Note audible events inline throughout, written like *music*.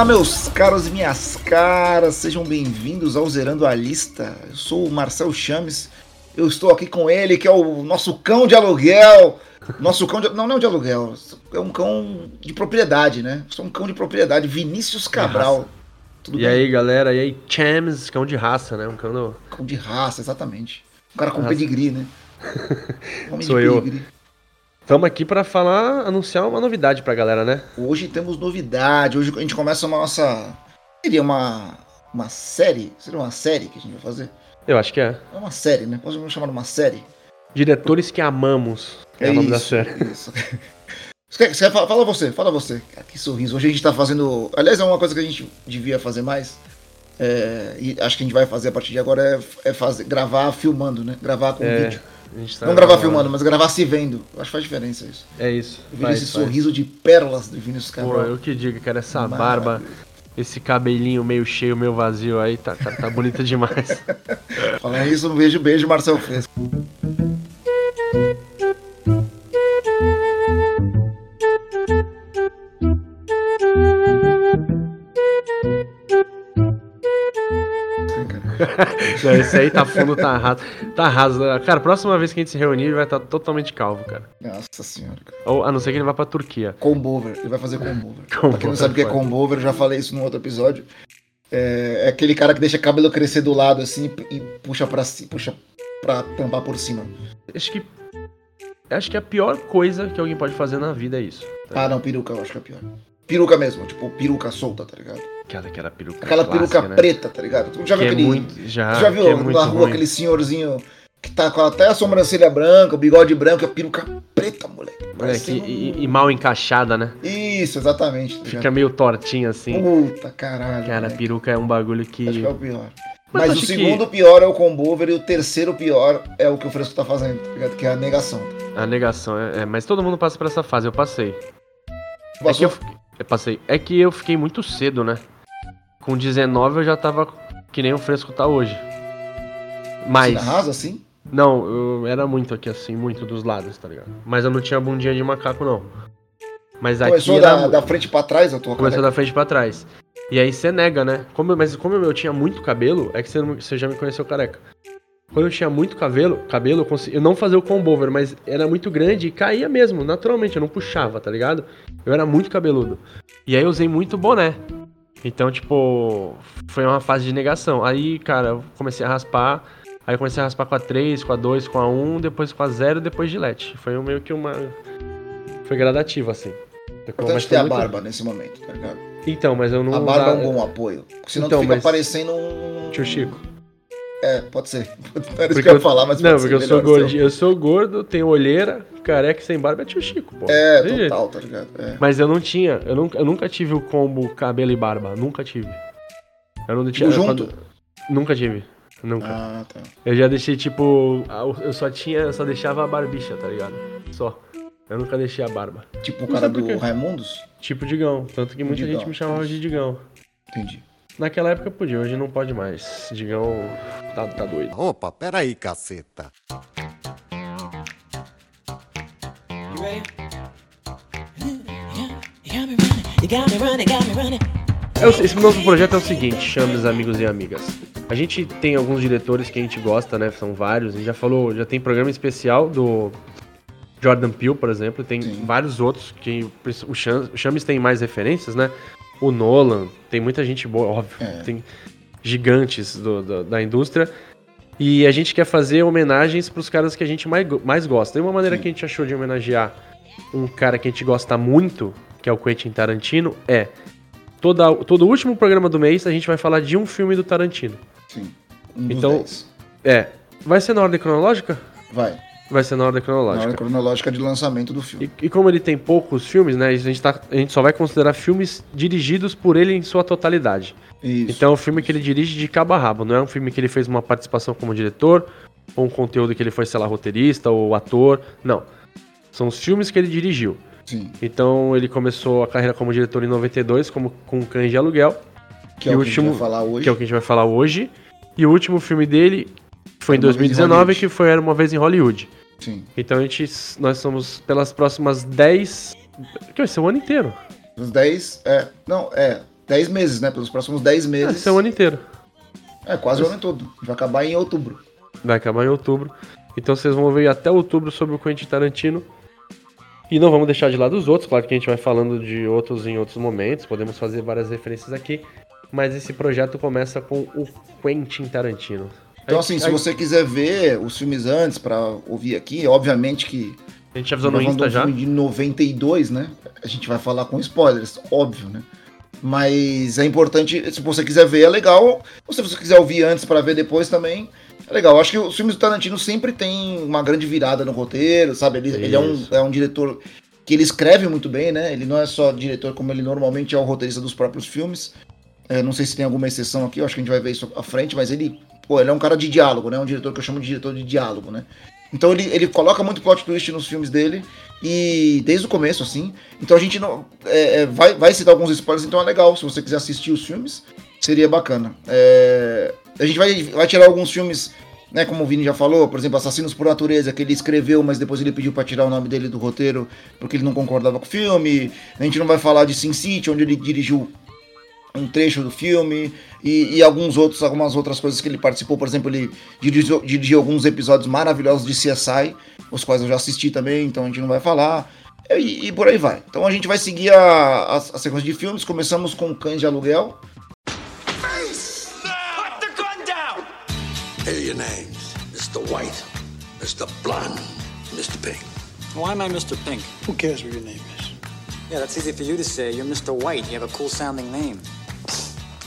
Olá, meus caros e minhas caras, sejam bem-vindos ao Zerando a Lista. Eu sou o Marcel Chames, eu estou aqui com ele, que é o nosso cão de aluguel. Nosso cão de. Não, não de aluguel, é um cão de propriedade, né? Sou um cão de propriedade, Vinícius Cabral. Tudo e bem? aí, galera, e aí, Chames, cão de raça, né? Um cão do... Cão de raça, exatamente. Um cara com raça. pedigree, né? *laughs* Sou eu. Estamos aqui para falar, anunciar uma novidade para a galera, né? Hoje temos novidade. Hoje a gente começa uma nossa. Seria uma. Uma série? Seria uma série que a gente vai fazer? Eu acho que é. É uma série, né? Podemos chamar de uma série? Diretores que amamos. É, é o nome isso, da série. Isso. *laughs* Você, você, fala você, fala você. Cara, que sorriso. Hoje a gente tá fazendo. Aliás, é uma coisa que a gente devia fazer mais. É, e acho que a gente vai fazer a partir de agora é, é fazer, gravar filmando, né? Gravar com é. vídeo. Tá não gravar filmando, mas gravar se vendo. Acho que faz diferença isso. É isso. Eu vi esse faz. sorriso de pérolas do Vinícius Cabral. Pô, eu que digo, cara, essa barba, esse cabelinho meio cheio, meio vazio aí, tá, tá, tá bonita demais. *laughs* Falando isso, um beijo, beijo, Marcel Fresco. *laughs* Não, esse aí tá fundo, tá raso. Tá raso. Cara, próxima vez que a gente se reunir, ele vai estar tá totalmente calvo, cara. Nossa senhora. Cara. Ou, a não ser que ele vá pra Turquia. Combover. Ele vai fazer combover. *laughs* combover pra quem não sabe o que é combover, eu já falei isso num outro episódio. É, é, aquele cara que deixa cabelo crescer do lado assim e puxa pra, puxa pra tampar por cima. Acho que. Acho que a pior coisa que alguém pode fazer na vida é isso. Tá? Ah, não, peruca eu acho que é pior. Peruca mesmo, tipo, peruca solta, tá ligado? Aquela, aquela peruca Aquela clássica, peruca né? preta, tá ligado? Tu já viu que é aquele. Muito, já, já viu é na rua ruim. aquele senhorzinho que tá com até a sobrancelha branca, o bigode branco, a peruca preta, moleque. Moleque, um... e, e, mal encaixada, né? Isso, exatamente. Tá Fica meio tortinha assim. Puta caralho. Cara, a peruca é um bagulho que. Acho que é o pior. Mas, Mas o segundo que... pior é o combover e o terceiro pior é o que o Fresco tá fazendo, tá ligado? Que é a negação. A negação, é, é, mas todo mundo passa por essa fase, eu passei. É que eu, eu passei. É que eu fiquei muito cedo, né? Com 19 eu já tava que nem o fresco tá hoje. Mas. Assim, rasa assim? Não, eu era muito aqui assim, muito dos lados, tá ligado? Mas eu não tinha bundinha de macaco, não. Mas Começou aqui. Começou da, da frente pra trás, eu tô Começou da frente pra trás. E aí você nega, né? Como, mas como eu tinha muito cabelo, é que você, você já me conheceu careca. Quando eu tinha muito cabelo, cabelo eu, consegui, eu não fazia o combover, mas era muito grande e caía mesmo, naturalmente, eu não puxava, tá ligado? Eu era muito cabeludo. E aí eu usei muito boné. Então, tipo, foi uma fase de negação. Aí, cara, eu comecei a raspar. Aí eu comecei a raspar com a 3, com a 2, com a 1, depois com a 0, depois gilete. Foi meio que uma. Foi gradativo, assim. Importante ter a muito... barba nesse momento, tá ligado? Então, mas eu não. A barba é um bom apoio. Senão então, tu fica mas... parecendo um. Tio Chico. É, pode ser. *laughs* Não era isso que eu ia falar, mas Não, porque eu sou, gordinho, eu sou gordo, tenho olheira, careca sem barba é tio Chico, pô. É, total, jeito. tá ligado? É. Mas eu não tinha, eu nunca, eu nunca tive o combo cabelo e barba, nunca tive. Eu não tinha. junto? Quando... Nunca tive. Nunca. Ah, tá. Eu já deixei, tipo. Eu só tinha. Eu só deixava a barbicha, tá ligado? Só. Eu nunca deixei a barba. Tipo o cara do Raimundos? Tipo Digão. Tanto que muita Digão. gente me chamava de Digão. Entendi. Naquela época podia, hoje não pode mais. Digão tá, tá doido. Opa, peraí, caceta. Esse novo projeto é o seguinte, chame os amigos e amigas. A gente tem alguns diretores que a gente gosta, né? São vários. A gente já falou, já tem programa especial do Jordan Peele, por exemplo. Tem Sim. vários outros que o Chames tem mais referências, né? O Nolan, tem muita gente boa, óbvio, é. tem gigantes do, do, da indústria. E a gente quer fazer homenagens para os caras que a gente mais, mais gosta. E uma maneira Sim. que a gente achou de homenagear um cara que a gente gosta muito, que é o Quentin Tarantino, é toda, todo último programa do mês a gente vai falar de um filme do Tarantino. Sim. Um então, é. Vai ser na ordem cronológica? Vai. Vai ser na ordem cronológica. Na ordem cronológica de lançamento do filme. E, e, como ele tem poucos filmes, né? A gente, tá, a gente só vai considerar filmes dirigidos por ele em sua totalidade. Isso. Então é um filme que ele dirige de cabo a rabo. Não é um filme que ele fez uma participação como diretor, ou um conteúdo que ele foi, sei lá, roteirista ou ator. Não. São os filmes que ele dirigiu. Sim. Então ele começou a carreira como diretor em 92, como com Cães de Aluguel. Que é o, último, que a gente vai falar hoje. Que é o que a gente vai falar hoje. E o último filme dele foi em 2019, que foi Era Uma Vez em Hollywood. Sim. Então a gente, nós somos pelas próximas 10. Que vai ser o ano inteiro. Os 10, é. Não, é. 10 meses, né? Pelos próximos 10 meses. Esse é o ano inteiro. É, quase o ano todo. Vai acabar em outubro. Vai acabar em outubro. Então vocês vão ver até outubro sobre o Quentin Tarantino. E não vamos deixar de lado os outros, claro que a gente vai falando de outros em outros momentos, podemos fazer várias referências aqui, mas esse projeto começa com o Quentin Tarantino. Então, assim, se você quiser ver os filmes antes para ouvir aqui, obviamente que. A gente avisou no Insta um já. filme de 92, né? A gente vai falar com spoilers, óbvio, né? Mas é importante, se você quiser ver, é legal. Ou se você quiser ouvir antes para ver depois também, é legal. Acho que os filmes do Tarantino sempre tem uma grande virada no roteiro, sabe? Ele, ele é, um, é um diretor que ele escreve muito bem, né? Ele não é só diretor como ele normalmente é o roteirista dos próprios filmes. É, não sei se tem alguma exceção aqui, eu acho que a gente vai ver isso à frente, mas ele, pô, ele é um cara de diálogo, né? Um diretor que eu chamo de diretor de diálogo, né? Então ele, ele coloca muito plot twist nos filmes dele e desde o começo, assim. Então a gente não. É, é, vai, vai citar alguns spoilers, então é legal. Se você quiser assistir os filmes, seria bacana. É, a gente vai, vai tirar alguns filmes, né? Como o Vini já falou, por exemplo, Assassinos por Natureza, que ele escreveu, mas depois ele pediu para tirar o nome dele do roteiro porque ele não concordava com o filme. A gente não vai falar de Sin City, onde ele dirigiu um trecho do filme e, e, alguns outros, algumas outras coisas que ele participou. Por exemplo, ele dirigiu, dirigiu, alguns episódios maravilhosos de CSI, os quais eu já assisti também, então a gente não vai falar. E, e por aí vai. Então a gente vai seguir a, a, a sequência de filmes. Começamos com Cães de Aluguel. Put the gun down! Here your names Mr. White, Mr. Blonde, Mr. Pink. Why am I Mr. Pink? Who cares what your name is? Yeah, that's easy for you to say. You're Mr. White. You have a cool sounding name.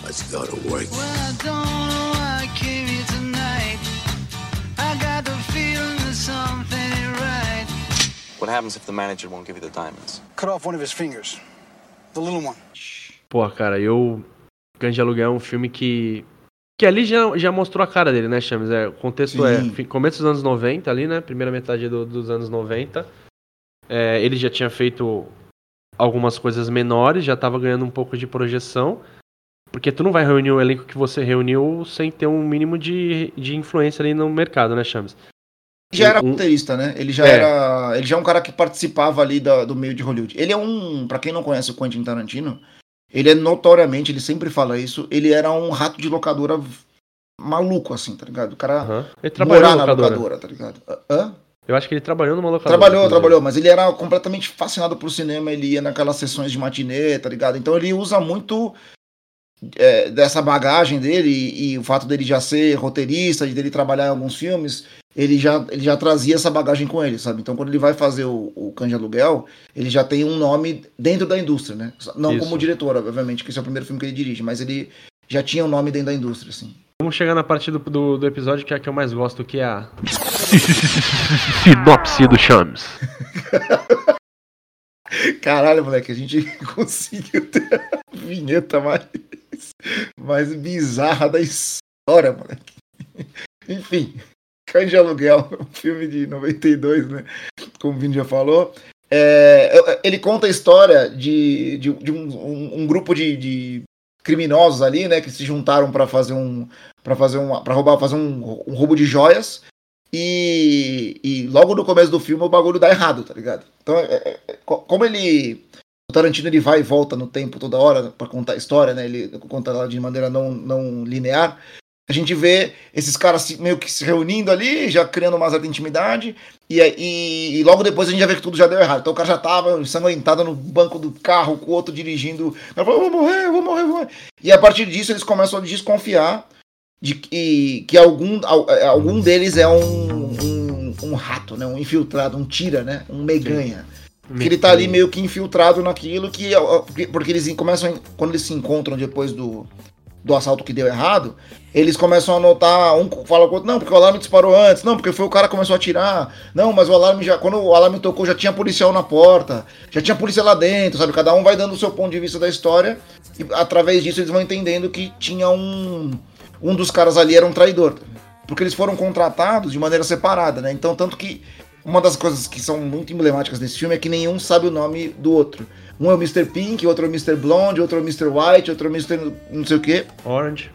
Let's go to work. Well, I don't know why I came here tonight. I got the feeling that something ain't right. What happens if the manager won't give you the diamonds? Cut off one of his fingers. The little one. Pô, cara, eu. Cães de Aluguel é um filme que. Que ali já, já mostrou a cara dele, né, Chames? É, o contexto Sim. é começo dos anos 90 ali, né? Primeira metade do- dos anos 90. É, ele já tinha feito algumas coisas menores, já tava ganhando um pouco de projeção. Porque tu não vai reunir o elenco que você reuniu sem ter um mínimo de, de influência ali no mercado, né, Chames? já era Um- roteirista, né? Ele já É. era. Ele já é um cara que participava ali da- do meio de Hollywood. Ele é um. Pra quem não conhece o Quentin Tarantino, ele é notoriamente, ele sempre fala isso, ele era um rato de locadora maluco, assim, tá ligado? O cara Aham. Ele trabalhou morar na locadora. locadora, tá ligado? Hã? Eu acho que ele trabalhou numa locadora. Trabalhou, trabalhou, mas ele era completamente fascinado por cinema, ele ia naquelas sessões de matinê, tá ligado? Então ele usa muito é, dessa bagagem dele e, e o fato dele já ser roteirista, de dele trabalhar em alguns filmes, ele já, ele já trazia essa bagagem com ele, sabe? Então quando ele vai fazer o, o Cães de Aluguel, ele já tem um nome dentro da indústria, né? Não Isso. como diretor, obviamente, que esse é o primeiro filme que ele dirige, mas ele já tinha um nome dentro da indústria, assim. Vamos chegar na parte do, do, do episódio que é a que eu mais gosto, que é a. *laughs* Sinopse do Chames. *laughs* Caralho, moleque, a gente *laughs* conseguiu ter a vinheta mais, mais bizarra da história, moleque. *laughs* Enfim, Cães de Aluguel, *laughs* filme de 92, né? Como o Vini já falou. É, ele conta a história de, de, de um, um- um grupo de, de criminosos ali, né? Que se juntaram para fazer um. para fazer um. para roubar, fazer um, um roubo de joias. E, e logo no começo do filme o bagulho dá errado, tá ligado? Então, é- é- é- co- como ele. Tarantino ele vai e volta no tempo toda hora pra contar a história, né? Ele conta ela de maneira não, não linear. A gente vê esses caras meio que se reunindo ali, já criando uma certa intimidade, e, e, e logo depois a gente já vê que tudo já deu errado. Então o cara já tava ensanguentado no banco do carro, com o outro dirigindo. O cara vou morrer, vou morrer, vou morrer. E a partir disso eles começam a desconfiar de que, que algum, al- é, algum deles é um, um, um rato, né? Um infiltrado, um tira, né? Um meganha. Que ele tá ali meio que infiltrado naquilo que. porque- eles começam. Quando eles se encontram depois do, do assalto que deu errado, eles começam a notar. Um fala com o outro, não, porque o alarme disparou antes, não, porque foi o cara que começou a atirar. Não, mas o alarme já. Quando o alarme tocou, já tinha policial na porta, já tinha polícia lá dentro, sabe? Cada um vai dando o seu ponto de vista da história. E através disso eles vão entendendo que tinha um. Um dos caras ali era um traidor. Porque eles foram contratados de maneira separada, né? Então, tanto que uma das coisas que são muito emblemáticas desse filme é que nenhum sabe o nome do outro. Um é o Mr. Pink, outro é o Mr. Blonde, outro é o Mr. White, outro é o Mr. não sei o que, Orange.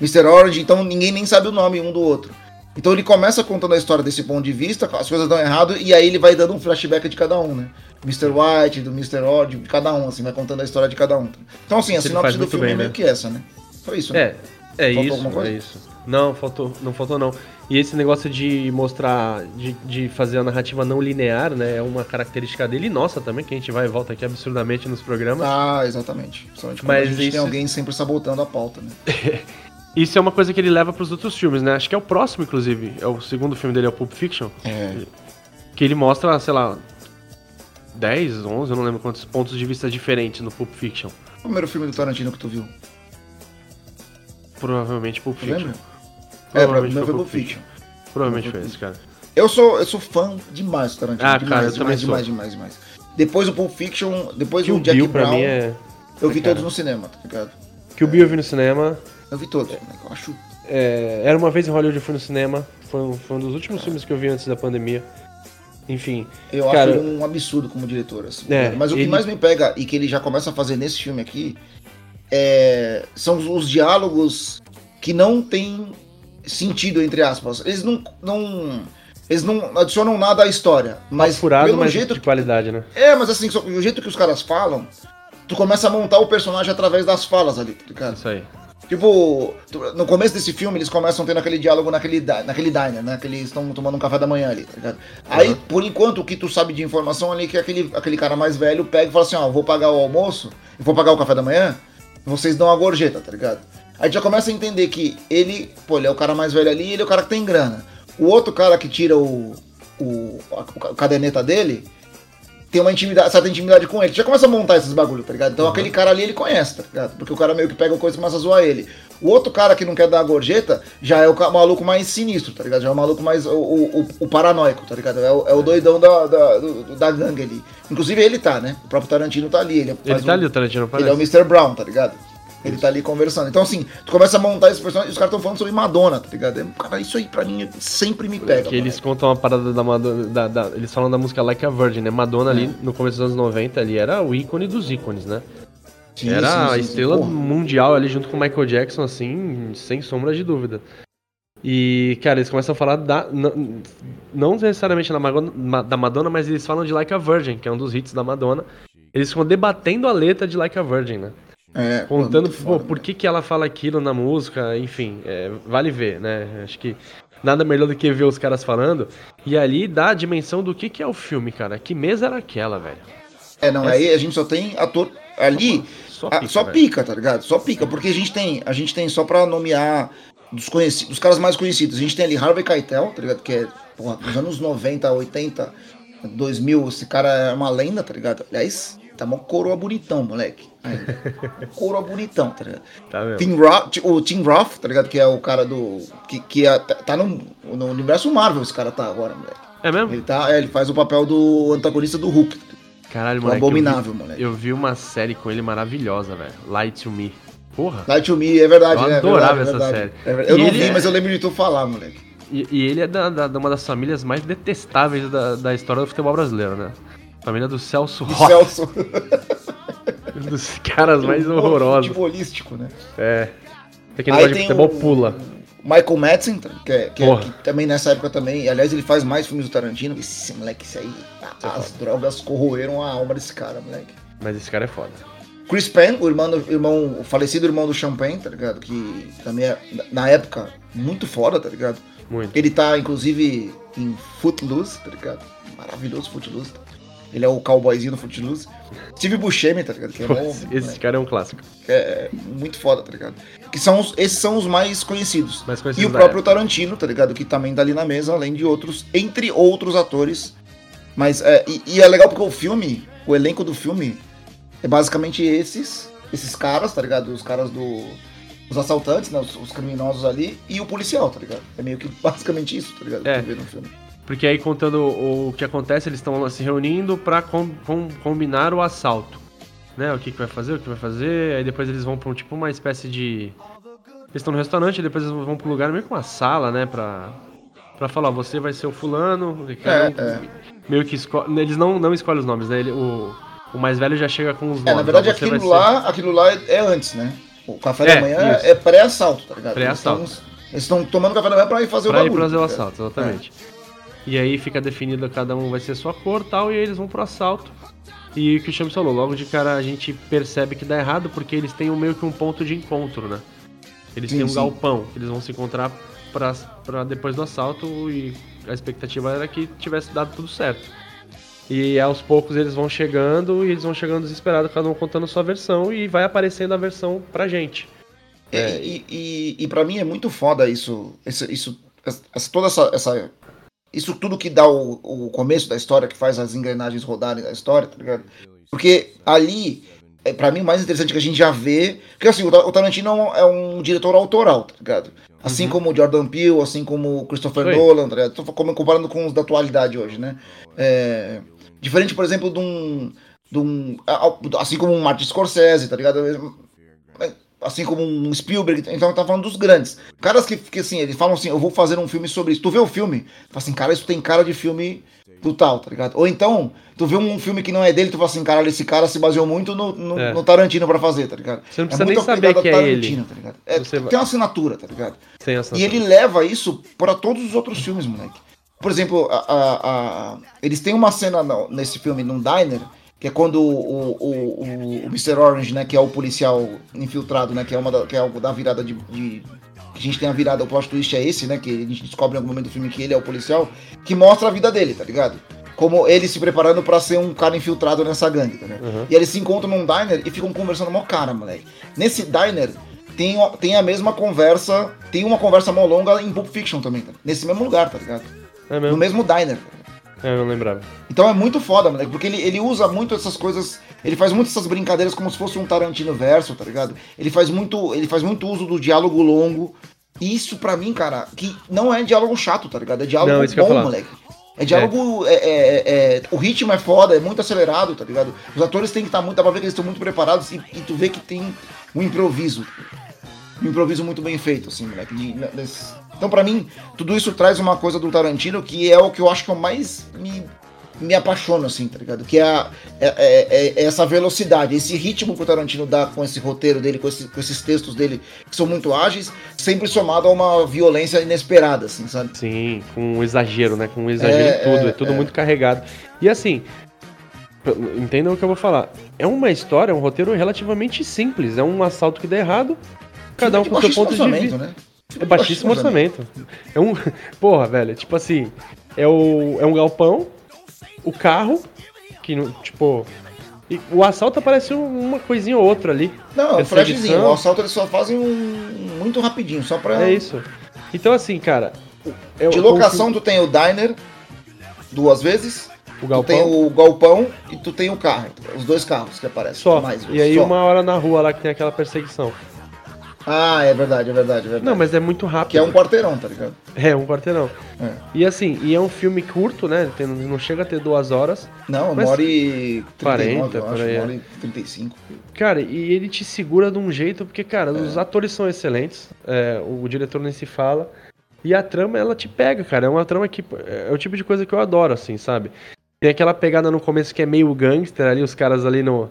Mr. Orange, então ninguém nem sabe o nome um do outro. Então ele começa contando a história desse ponto de vista, as coisas dão errado, e aí ele vai dando um flashback de cada um, né? Mr. White, do Mr. Odd, de cada um, assim, vai contando a história de cada um. Então, assim, a ele sinopse do filme bem, é meio né? que essa, né? Foi isso, né? É, é Faltou isso, alguma coisa? é isso. Não, faltou, não faltou não. E esse negócio de mostrar, de, de fazer a narrativa não linear, né, é uma característica dele e nossa também, que a gente vai e volta aqui absurdamente nos programas. Ah, exatamente. Principalmente quando Mas a gente isso- tem alguém sempre sabotando a pauta, né? *laughs* Isso é uma coisa que ele leva pros outros filmes, né? Acho que é o próximo, inclusive. É o segundo filme dele, é o Pulp Fiction. É. Que ele mostra, sei lá, 10, 11, eu não lembro quantos pontos de vista diferentes no Pulp Fiction. O primeiro filme do Tarantino que tu viu? Provavelmente Pulp Fiction. lembra? É, pra Provavelmente mim foi Pulp Fiction. Provavelmente foi esse, cara. Eu sou, eu sou fã demais do Tarantino. Ah, demais, cara, eu demais, demais, demais, demais. Depois do Pulp Fiction, depois Kill do Jack Bill Brown, mim é... eu vi cara. todos no cinema, tá ligado? Que o Bill eu vi no cinema. Eu vi todos, né? Eu acho. É, Era uma vez em Hollywood, eu fui no cinema. Foi um, foi um dos últimos filmes que eu vi antes da pandemia. Enfim. Eu cara, acho ele um absurdo como diretor, assim. É, Mas o que ele- mais me pega e que ele já começa a fazer nesse filme aqui é, são os, os diálogos que não têm sentido, entre aspas. Eles não, não, eles não adicionam nada à história. Mas furado, pelo mas jeito de qualidade, né? É, mas assim, o jeito que os caras falam, tu começa a montar o personagem através das falas ali, tá ligado? Isso aí. Tipo, no começo desse filme, eles começam tendo aquele diálogo naquele, naquele diner, né? Que eles estão tomando um café da manhã ali, tá ligado? Aí, por enquanto, o que tu sabe de informação ali é que aquele, aquele cara mais velho pega e fala assim, ó, vou pagar o almoço, vou pagar o café da manhã, vocês dão a gorjeta, tá ligado? A gente já começa a entender que ele, pô, ele é o cara mais velho ali, ele é o cara que tem grana. O outro cara que tira o, o, a, a caderneta dele, tem uma intimidade, certa intimidade com ele. Já começa a montar esses bagulho, tá ligado? Então Uhum. aquele cara ali ele conhece, tá ligado? Porque o cara meio que pega coisa e começa a zoar ele. O outro cara que não quer dar a gorjeta já é o maluco mais sinistro, tá ligado? Já é o maluco mais. o, o, o- paranoico, tá ligado? É o, é o doidão da, da, da gangue ali. Inclusive ele tá, né? O próprio Tarantino tá ali. Ele, Ele tá o- ali, o Tarantino Ele parece. é o Mr. Brown, tá ligado? Ele tá ali conversando. Então, assim, tu começa a montar esses personagens e os caras estão falando sobre Madonna, tá ligado? É, Cara, isso aí pra mim sempre me pega. Que eles contam uma parada da Madonna. Da, da- eles falam da música Like a Virgin, né? Madonna ali no começo dos anos 90 ali era o ícone dos ícones, né? Sim, era sim, a sim, estrela porra. mundial ali junto com o Michael Jackson, assim, sem sombra de dúvida. E, cara, eles começam a falar da. Não, não necessariamente da Madonna, da Madonna, mas eles falam de Like a Virgin, que é um dos hits da Madonna. Eles ficam debatendo a letra de Like a Virgin, né? É, pô, Contando pô, foda, por que, que ela fala aquilo na música, enfim, é, vale ver, né? Acho que nada melhor do que ver os caras falando. E ali dá a dimensão do que, que é o filme, cara. Que mesa era aquela, velho? É, não, aí a gente só tem ator ali, Só pica, só velho. pica, tá ligado? Só pica, porque a gente tem, a gente tem só pra nomear dos conhecidos, dos caras mais conhecidos. A gente tem ali Harvey Keitel, tá ligado? Que é, porra, dos anos 90, 80, 2000, esse cara é uma lenda, tá ligado? Aliás, tá mó coroa bonitão, moleque. Ainda. coroa bonitão, tá ligado? Tá? Tim Roth, o Tim Roth, tá ligado? Que é o cara do. Que, que é- tá no, no universo Marvel, esse cara tá agora, moleque. É mesmo? Ele, tá, é, ele faz o papel do antagonista do Hulk. Caralho, O moleque. abominável, eu vi, moleque. Eu vi uma série com ele maravilhosa, velho. Light to Me. Porra. Light to Me, é verdade, Eu né? É adorava verdade, é essa verdade. série. É verdade. Eu E não vi, é- mas eu lembro de tu falar, moleque. E, e ele é da, da- de uma das famílias mais detestáveis da, da história do futebol brasileiro, né? Família do Celso Roth. Celso. *laughs* Um *laughs* dos caras mais horrorosos. Futebolístico, né? É. Tem aquele Aí negócio de tem futebol o- pula. Michael Madsen, que, é, que, é- que também nessa época também, aliás, ele faz mais filmes do Tarantino. Esse moleque, esse aí, as drogas corroeram a alma desse cara, moleque. Mas esse cara é foda. Chris Penn, o irmão, do, irmão, o falecido irmão do Champagne, tá ligado? Que também é, na época, muito foda, tá ligado? Muito. Ele tá, inclusive, em Footloose, tá ligado? Maravilhoso Footloose. Ele é o cowboyzinho do Footloose. Steve Buscemi, tá ligado? Que é, bom, esse moleque. cara é um clássico. Que é muito foda, tá ligado? Que são os, esses são os mais conhecidos. Mais E conhecidos o da próprio época. Tarantino, tá ligado? Que também tá ali na mesa, além de outros, entre outros atores. Mas é, e, e é legal porque o filme, o elenco do filme, é basicamente esses, esses caras, tá ligado? Os caras do. Os assaltantes, né? Os, os criminosos ali, e o policial, tá ligado? É meio que basicamente isso, tá ligado? É. Que vê no filme. Porque aí contando o, o que acontece, eles estão se reunindo pra com- com- combinar o assalto. Né? O que, que vai fazer, o que vai fazer. Aí depois eles vão pra um, tipo uma espécie de. Eles estão no restaurante, depois eles vão pra um lugar meio que uma sala, né? Pra, pra falar, você vai ser o fulano. um É, Meio que escolhe. Eles não, não escolhem os nomes, né? Ele, o, o mais velho já chega com os nomes. É, na verdade, aquilo ser- lá, aquilo lá é, é antes, né? O café É, da manhã isso. é pré-assalto, tá ligado? Pré-assalto. Eles tão- Eles estão tomando café da manhã pra ir fazer Pra o ir bagulho. fazer o tá assalto, exatamente. E aí fica definido cada um vai ser sua cor tal, e aí eles vão pro assalto. E o que o Chames falou, logo de cara a gente percebe que dá errado porque eles têm um, meio que um ponto de encontro, né? Eles Sim, têm um sim. galpão, eles vão se encontrar pra, pra depois do assalto e a expectativa era que tivesse dado tudo certo. E aos poucos eles vão chegando e eles vão chegando desesperados, cada um contando sua versão e vai aparecendo a versão pra gente. É, e, e, e para mim é muito foda isso, isso, isso essa, toda essa, essa, isso tudo que dá o, o começo da história, que faz as engrenagens rodarem da história, tá ligado? Porque ali, é, para mim, o mais interessante que a gente já vê, porque assim, o, Ta- o Tarantino é um, é um diretor autoral, tá ligado? Assim como o Jordan Peele, assim como o Christopher. Nolan, tá ligado? Tô comparando com os da atualidade hoje, né? É, diferente, por exemplo, de um, de um assim como um Martin Scorsese, tá ligado? Assim como um Spielberg, então tá falando dos grandes. Caras que, que assim, eles falam assim, eu vou fazer um filme sobre isso. Tu vê o filme, fala assim, cara, isso tem cara de filme do tal, tá ligado? Ou então, tu vê um filme que não é dele, tu fala assim, caralho, esse cara se baseou muito no, no, É. no Tarantino pra fazer, tá ligado? Você não precisa é nem saber que é ele. Tarantino, Tá ligado? É, Você Tem uma assinatura, tá ligado? Essa E ele leva isso para todos os outros filmes, moleque. Por exemplo, a, a- a- eles têm uma cena no- nesse filme, num diner, que é quando o, o, o, o Mr. Orange, né, que é o policial infiltrado, né, que é uma da, que é algo da virada de, de- que a gente tem a virada, o plot twist é esse, né, que a gente descobre em algum momento do filme que ele é o policial, que mostra a vida dele, tá ligado? Como ele se preparando pra ser um cara infiltrado nessa gangue, tá ligado? E eles se encontram num diner e ficam conversando mó cara, moleque. Nesse diner tem, tem a mesma conversa, tem uma conversa mó longa em Pulp Fiction também, tá? nesse mesmo lugar, tá ligado? É No mesmo? mesmo diner. É, eu não lembrava. Então é muito foda, moleque, porque ele, ele usa muito essas coisas, ele faz muito essas brincadeiras como se fosse um Tarantino verso, tá ligado? Ele faz muito, ele faz muito uso do diálogo longo. E isso pra mim, cara, que não é diálogo chato, tá ligado? É diálogo Não, ia bom, moleque. É diálogo. É. é- é- o ritmo é foda, é muito acelerado, tá ligado? Os atores têm que estar muito. Dá pra ver que eles estão muito preparados e, e tu vê que tem um improviso. Um improviso muito bem feito, assim, moleque. de- desse- Então, pra mim, tudo isso traz uma coisa do Tarantino que é o que eu acho que eu mais me, me apaixono, assim, tá ligado? Que é, a- é- é- é essa velocidade, esse ritmo que o Tarantino dá com esse roteiro dele, com, esse- com esses textos dele, que são muito ágeis, sempre somado a uma violência inesperada, assim, sabe? Sim, com um exagero, né? Com um exagero É, em tudo. É, é, tudo é. muito carregado. E assim, entendam o que eu vou falar. É uma história, um roteiro relativamente simples. É um assalto que dá errado. Cada um com seu ponto de vista. né? É baixíssimo orçamento. É um. *laughs* Porra, velho, tipo assim. É, o, é um galpão, o carro, que não. Tipo. e o assalto aparece um- uma coisinha ou outra ali. Não, é um flashzinho. O assalto eles só fazem um muito rapidinho, só pra. É isso. Então, assim, cara. é De o- locação, tu tem o diner duas vezes. o Tu tem o galpão e tu tem o carro. Os dois carros que aparecem. Só. Mais, e aí só. uma hora na rua lá que tem aquela perseguição. Ah, é verdade, é verdade, é verdade. Não, mas é muito rápido. Que é um quarteirão, tá ligado? É, um quarteirão. É. E assim, e é um filme curto, né? Tem- não chega a ter duas horas. Não, Mas- uma hora e 39, 40, eu acho. aí, Uma é. hora e 35. Cara, e ele te segura de um jeito, porque, cara, É. os atores são excelentes, é, o diretor nem se fala. E a trama, ela te pega, cara. É uma trama que. É o tipo de coisa que eu adoro, assim, sabe? Tem aquela pegada no começo que é meio gangster ali, os caras ali no,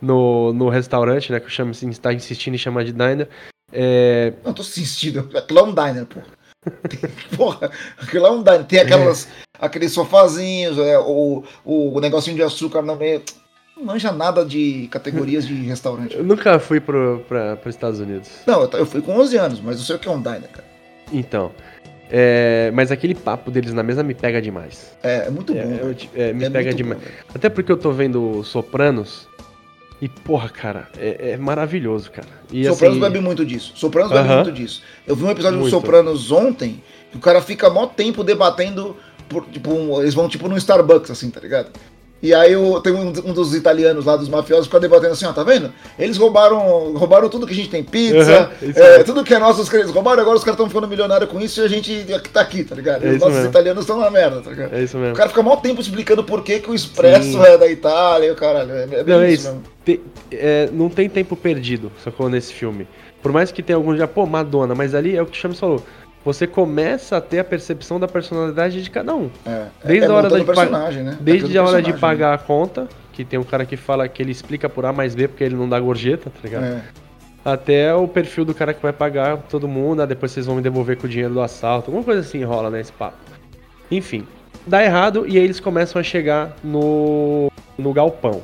no, no restaurante, né? Que eu chamo assim, está insistindo em chamar de diner. É, Não, tô insistindo. Aquilo é um diner, porra. *laughs* porra, aquilo é um diner. Tem aquelas, aqueles sofazinhos, é, o, o negocinho de açúcar no meio. Não manja nada de categorias de restaurante. eu nunca fui pro, pra, pros Estados Unidos. Não, eu, eu fui com 11 anos, mas eu sei o que é um diner, cara. Então. é, mas aquele papo deles na mesa me pega demais. É, é muito bom. É, eu é, me É pega demais. bom. Até porque eu tô vendo Sopranos. E, porra, cara, é, é maravilhoso, cara. E, Sopranos assim, bebe muito disso. Sopranos bebe Aham. muito disso. Eu vi um episódio do Muito. Sopranos ontem, que o cara fica mó tempo debatendo, por, tipo, um- eles vão tipo num Starbucks, assim, tá ligado? E aí o- tem um, um dos italianos lá, dos mafiosos, fica debatendo assim, ó, tá vendo? Eles roubaram, roubaram tudo que a gente tem, pizza, isso é, tudo que é nosso, os caras roubaram, agora os caras estão ficando milionários com isso e a gente tá aqui, tá ligado? É os nossos mesmo. italianos estão na merda, tá ligado? É isso O mesmo. cara fica mó tempo explicando por que, que o Expresso Sim. é da Itália, e o caralho. É, é bem Não, é isso mesmo. Te- é, não tem tempo perdido, sacou, nesse filme. Por mais que tenha alguns já, pô, Madonna, mas ali é o que o Chames falou. Você começa a ter a percepção da personalidade de cada um. É, Desde é a hora montando de o pagar- personagem, né? Desde Daquele a hora de pagar a conta, que tem um cara que fala que ele explica por A mais B porque ele não dá gorjeta, tá ligado? né? até o perfil do cara que vai pagar todo mundo, ah, depois vocês vão me devolver com o dinheiro do assalto, alguma coisa assim rola, né, esse papo. Enfim, dá errado e aí eles começam a chegar no, no galpão.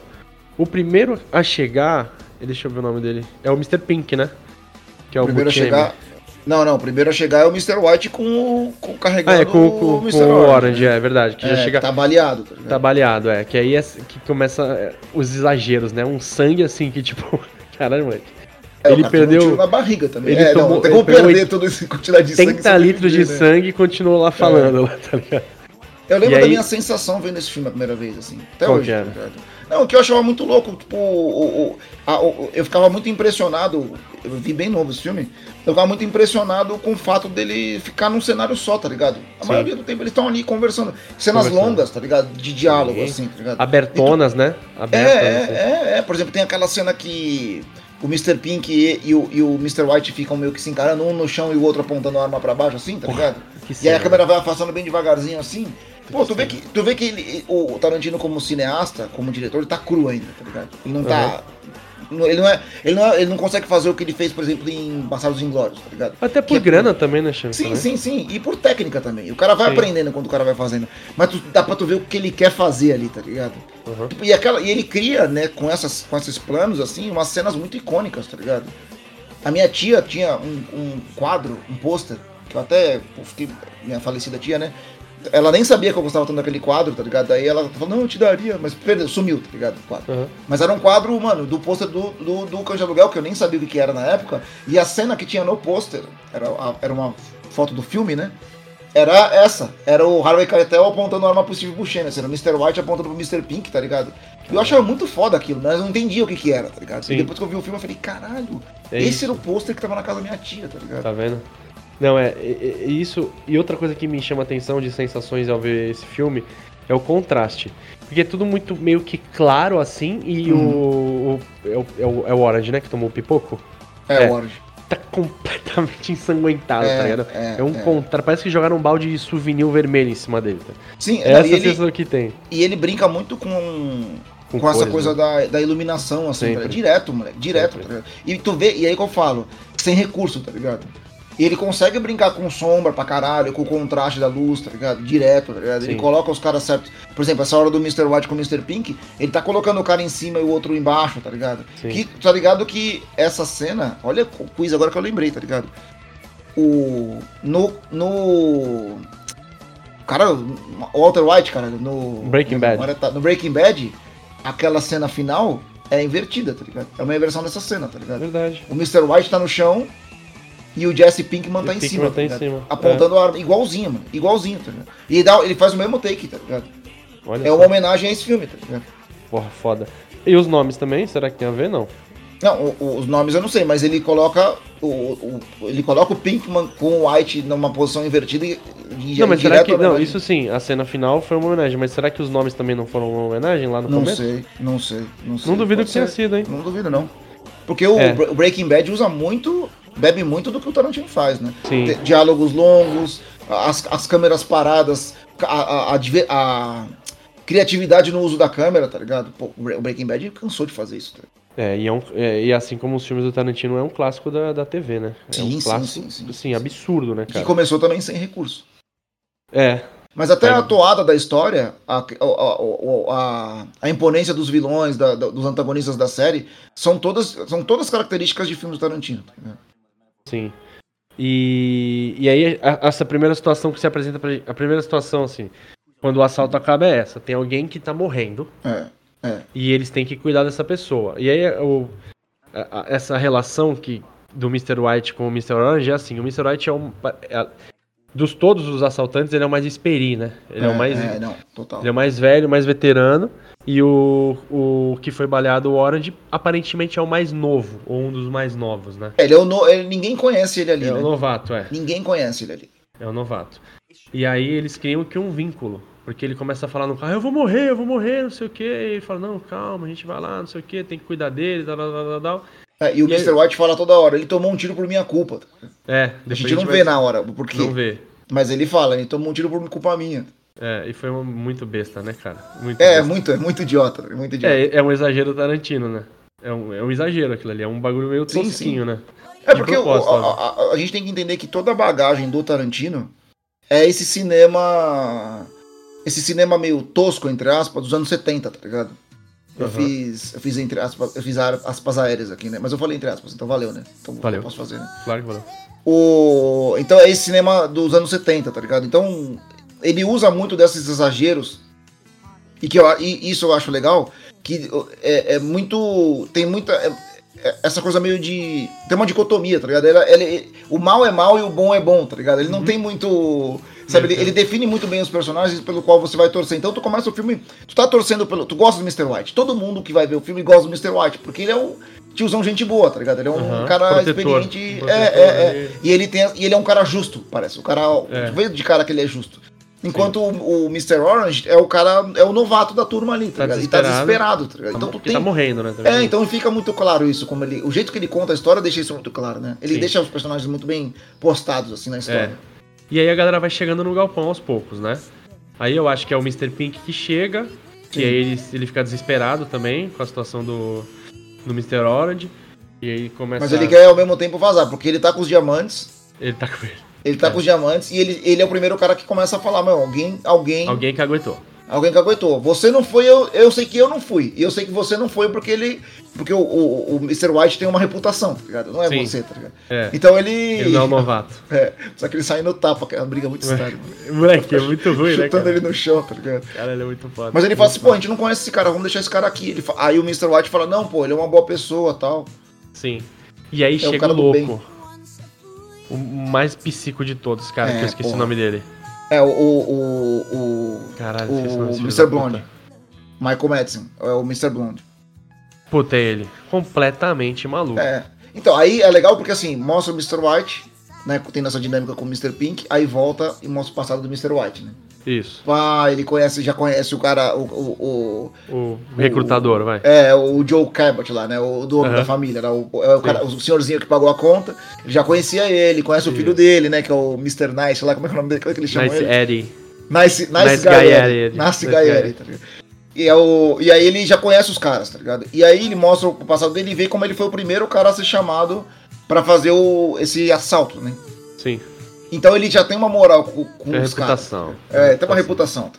O primeiro a chegar, deixa eu ver o nome dele, é o Mr. Pink, né? Que é o primeiro a chegar. Não, não, o primeiro a chegar é o Mr. White com o com, Ah, carregando é com, com, o com Mr. o Orange. Orange, é verdade. Que É, já chega. tá baleado, tá? Tá baleado, é. Que aí é que começa é, os exageros, né? Um sangue assim que, tipo. *laughs* Caralho, moleque. É, ele um perdeu- tiro na barriga também. ele é, tomou- não, tem como perder toda essa quantidade de sangue. 30 sem litros de né? sangue e continuou lá falando, lá, tá ligado? Eu lembro E da aí- minha sensação vendo esse filme a primeira vez, assim. Até Qual hoje. que era? tá ligado? Não, o que eu achava muito louco, tipo, o, o- a- o- eu ficava muito impressionado, eu vi bem novo esse filme, eu ficava muito impressionado com o fato dele ficar num cenário só, tá ligado? A Sim. maioria do tempo eles estão ali conversando. Cenas Conversando. longas, tá ligado? De diálogo, Sim. assim, tá ligado? Abertonas, né? É, Abertas. assim. é, é, é. Por exemplo, tem aquela cena que o Mr. Pink e, e o, e o Mr. White ficam meio que se encarando, um no chão e o outro apontando a arma pra baixo, assim, tá ligado? que E aí a câmera vai afastando bem devagarzinho, assim. Pô, tu vê que, tu vê que ele, o Tarantino como cineasta, como diretor, ele tá cru ainda, tá ligado? Ele não tá... Ele não, é, ele, não é- ele não consegue fazer o que ele fez, por exemplo, em Bastardos Inglórios, tá ligado? Até por Que é- grana também, né, Chance? Sim, sim, sim. E por técnica também. O cara vai Sim. aprendendo quando o cara vai fazendo. Mas tu- dá pra tu ver o que ele quer fazer ali, tá ligado? Uhum. E, aquela, e ele cria, né, com, essas, com esses planos, assim, umas cenas muito icônicas, tá ligado? A minha tia tinha um, um quadro, um pôster, que eu até fiquei. Minha falecida tia, né? Ela nem sabia que eu gostava tanto daquele quadro, tá ligado? Daí ela falou, não, eu te daria, mas perdeu, sumiu, tá ligado? O quadro. Uhum. Mas era um quadro, mano, do pôster do, do, do Aluguel, que eu nem sabia o que era na época. E a cena que tinha no pôster, era, era uma foto do filme, né? Era essa. Era o Harvey Keitel apontando a arma pro Steve Buscemi. Assim, era o Mr. White apontando pro Mr. Pink, tá ligado? E eu achava muito foda aquilo, mas eu não entendia o que que era, tá ligado? Sim. E depois que eu vi o filme, eu falei, caralho, É esse isso. era o pôster que tava na casa da minha tia, tá ligado? Tá vendo? Não, é, é- é isso. E outra coisa que me chama a atenção de sensações ao ver esse filme é o contraste. Porque é tudo muito meio que claro assim e Uhum. o, o, é o. é o- É o Orange, né? Que tomou o pipoco. É, É. o Orange. Tá completamente *laughs* ensanguentado, É, tá ligado? é, É, um é. contra. Parece que jogaram um balde de souvenir vermelho em cima dele. Tá? Sim, É não, essa ele, sensação que tem. e ele brinca muito com, Com com, essa coisa né? da, da iluminação, assim, tá direto, moleque, direto, tá? E tu vê, e aí que eu falo, sem recurso, tá ligado? E ele consegue brincar com sombra pra caralho, com o contraste da luz, tá ligado? Direto, tá ligado? Ele coloca os caras certos. Por exemplo, essa hora do Mr. White com o Mr. Pink, ele tá colocando o cara em cima e o outro embaixo, tá ligado? Sim. Que, tá ligado que essa cena, olha o quiz agora que eu lembrei, tá ligado? O. No. No. Cara, o Walter White, cara, no. Breaking Bad. tá- No Breaking Bad, aquela cena final é invertida, tá ligado? É uma inversão dessa cena, tá ligado? verdade. O Mr. White tá no chão e o Jesse Pinkman tá em Pinkman cima, tá em cima, Apontando a arma, igualzinho, mano. Igualzinho, tá ligado? E ele, dá, ele faz o mesmo take, tá ligado? Olha É só. uma homenagem a esse filme, tá ligado? Porra, foda. E os nomes também? Será que tem a ver? Não. Não, os nomes eu não sei, mas ele coloca o, o- ele coloca o Pinkman com o White numa posição invertida e, e Não, mas será que. Não, isso sim, a cena final foi uma homenagem, mas será que os nomes também não foram uma homenagem lá no Não começo? sei, não sei, não sei. Não duvido Pode que tenha ser. sido, hein? Não duvido, não. Porque o, É. Breaking Bad usa muito, bebe muito do que o Tarantino faz, né? Sim. Di- Diálogos longos, as, as câmeras paradas, a, a- a a criatividade no uso da câmera, tá ligado? Pô, o Bre- o Breaking Bad cansou de fazer isso. Tá? É, e, é um- é, e assim como os filmes do Tarantino, é um clássico da, da TV, né? É Sim, um sim, clássico, sim, sim, assim, sim. absurdo, né, Que cara? começou também sem recurso. É, Mas até É. a toada da história, a, a, a, a- a imponência dos vilões, da- da- dos antagonistas da série, são todas, são todas características de filmes do Tarantino. tá ligado? Sim. E, e aí, a- essa primeira situação que se apresenta pra gente, a primeira situação, assim, quando o assalto acaba é essa: tem alguém que tá morrendo É, é. e eles têm que cuidar dessa pessoa. E aí, o, a- a- essa relação que do Mr. White com o Mr. Orange é assim: o Mr. White é um. é- dos todos os assaltantes, ele é o mais experi, né? Ele é, o mais. É, não, total. Ele é o mais velho, mais veterano. E o, o que foi baleado, o Orange, aparentemente é o mais novo, ou um dos mais novos, né? Ele é o no, ele- ninguém conhece ele ali, É né? o novato, é. Ninguém conhece ele ali. É o novato. E aí eles criam que um vínculo. Porque ele começa a falar no carro, eu vou morrer, eu vou morrer, não sei o quê. E ele fala, não, calma, a gente vai lá, não sei o quê, tem que cuidar dele, tal, tal, tal, tal. É, e o E Mr. White fala toda hora, ele tomou um tiro por minha culpa. É, A gente não vai- vê na hora, por quê? Não vê. Mas ele fala, ele tomou um tiro por culpa minha. É, e foi muito besta, né, cara? Muito É, besta. muito, é muito idiota, é muito idiota. É, é um exagero Tarantino, né? É um, é um exagero aquilo ali, é um bagulho meio Sim, tosquinho, né? É De porque o- a, a- a gente tem que entender que toda a bagagem do Tarantino é esse cinema. Esse cinema meio tosco, entre aspas, dos anos 70, tá ligado? Eu Aham. fiz. Eu fiz entre aspas, eu fiz aspas aéreas aqui, né? Mas eu falei entre aspas, então valeu, né? Então Valeu. eu posso fazer, né? Claro que valeu. O... Então é esse cinema dos anos 70, tá ligado? Então ele usa muito desses exageros. E que eu, e isso eu acho legal. Que é, é muito. Tem muita. é- é- essa coisa meio de. Tem uma dicotomia, tá ligado? Ele- ele- o mal é mal e o bom é bom, tá ligado? Ele não tem muito. Sabe, ele, ele define muito bem os personagens pelo qual você vai torcer. Então tu começa o filme. Tu tá torcendo pelo. Tu gosta do Mr. White. Todo mundo que vai ver o filme gosta do Mr. White. Porque ele é um tiozão gente boa, tá ligado? Ele é um Aham, cara protetor. experiente. É, protetor é, é. E ele, tem, e ele é um cara justo, parece. O cara. É. Vê de cara que ele é justo. Enquanto o, o Mr. Orange é o cara. É o novato da turma ali, tá, Tá ligado? E tá desesperado. tá ligado? Então tu tem. tá morrendo, né? também. É, então fica muito claro isso, como ele. O jeito que ele conta a história deixa isso muito claro, né? Ele Sim. deixa os personagens muito bem postados, assim, na história. É. E aí a galera vai chegando no galpão aos poucos, né? Aí eu acho que é o Mr. Pink que chega, Sim. e aí ele, ele fica desesperado também com a situação do, do Mr. Orange. E aí começa. Mas ele quer ao mesmo tempo vazar, porque ele tá com os diamantes. Ele tá com ele. Ele tá É. com os diamantes e ele, ele é o primeiro cara que começa a falar, meu, alguém, alguém, alguém, Alguém que aguentou. que aguentou. Você não foi, eu, eu sei que eu não fui. E eu sei que você não foi porque ele. Porque o, o, o Mr. White tem uma reputação, tá ligado? Não é Sim. você, tá ligado? É. Então ele. Ele não é um novato. *laughs* É, só que ele sai no tapa, que é uma briga muito mano. Moleque, é muito ruim, né? Chutando ele no chão, tá ligado? Cara, ele é muito foda. Mas ele fala assim, pô, a gente não conhece esse cara, vamos deixar esse cara aqui. Ele fa- Aí o Mr. White fala, não, pô, ele é uma boa pessoa tal. Sim. E aí o chega o do louco. O mais psico de todos, cara, que É, eu esqueci porra. o nome dele. É, o. O. O, Caralho, o, esqueci o nome o Mr. Blonde. Michael Madison. É o Mr. Blonde. Puta, é ele. Completamente maluco. É. Então, aí é legal porque assim, mostra o Mr. White, né? Tem essa dinâmica com o Mr. Pink, aí volta e mostra o passado do Mr. White, né? Isso. Ah, ele conhece, já conhece o cara, o. o, o O recrutador, vai. é, o Joe Cabot lá, né? O dono Aham. da família, né? o, é o, cara- o senhorzinho que pagou a conta. Ele já conhecia ele, conhece o filho Isso. dele, né? Que é o Mr. Nice, lá, como é que é o nome dele? Como é que ele chama Nice ele? Eddie. Nice, nice, Nice Guy Guy Eddie. Eddie. Nice Nice Guy Guy Eddie, tá ligado? E, é o, e aí ele já conhece os caras, tá ligado? E aí ele mostra o passado dele e vê como ele foi o primeiro cara a ser chamado pra fazer o, esse assalto, né? Sim. Então ele já tem uma moral com, com Tem os caras. reputação. É, tem uma reputação.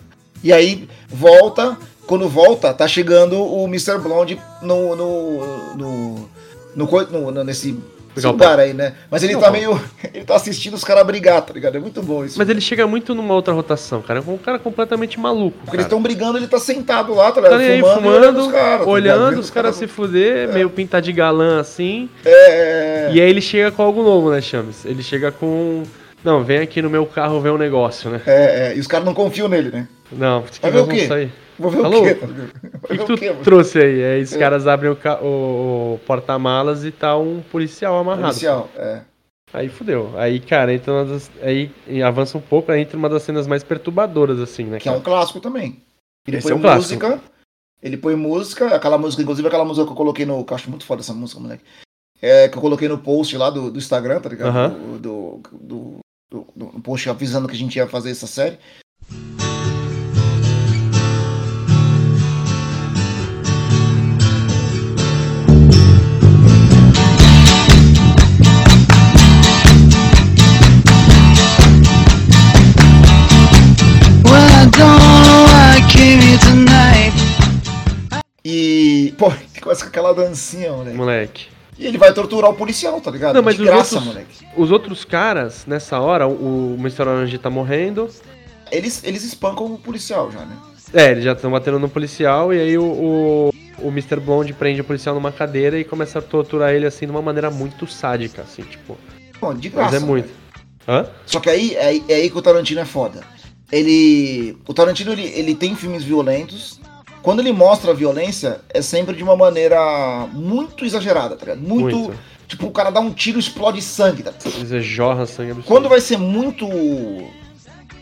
E aí volta, quando volta, tá chegando o Mr. Blonde no. no. no. no- no- nesse, Galpão. lugar aí, né? Mas ele Não, tá meio. *laughs* Ele tá assistindo os caras brigar, tá ligado? É muito bom isso. Mas ele chega muito numa outra rotação, cara. É um cara completamente maluco. Porque eles cara. estão brigando, ele tá sentado lá, tá ligado? Tá aí e olhando fumando, os caras, tá olhando os caras se fuder, meio pintar de galã assim. É. E aí ele chega com algo novo, né, Chames? Ele chega com. Não, vem aqui no meu carro ver um negócio, né? É, é, e os caras não confiam nele, né? Não, Vai ver o quê? sair. Vou ver Tá o quê? O que, tu quê, trouxe aí? Aí os caras abrem o, ca- o- porta-malas e tá um policial amarrado. Policial, é. Aí fudeu. Aí, cara, entra uma das, aí avança um pouco, aí entra uma das cenas mais perturbadoras, assim, né? Que é um clássico também. Ele Esse põe é um clássico. música. Ele põe música, aquela música, inclusive aquela música que eu coloquei no. Que eu acho muito foda essa música, moleque. É, que eu coloquei no post lá do, do Instagram, tá ligado? Aham. Do, do, do, do- do- no post avisando que a gente ia fazer essa série. Pô, começa *laughs* com aquela dancinha, moleque. Moleque. E ele vai torturar o policial, tá ligado? Não, mas De os graça, outros- moleque. Os outros caras, nessa hora, o, o Mr. Orange tá morrendo. Eles, eles espancam o policial já, né? É, eles já estão batendo no policial e aí o, o, o Mr. Blonde prende o policial numa cadeira e começa a torturar ele assim de uma maneira muito sádica, assim, tipo. Pô, de Mas graça. é muito. Hã? Só que aí é, é aí que o Tarantino é foda. Ele. O Tarantino ele, ele tem filmes violentos. Quando ele mostra a violência, é sempre de uma maneira muito exagerada, tá ligado? Muito. Muito. Tipo, o cara dá um tiro e explode sangue, tá ligado? Jorra sangue absurdo. Quando vai ser muito.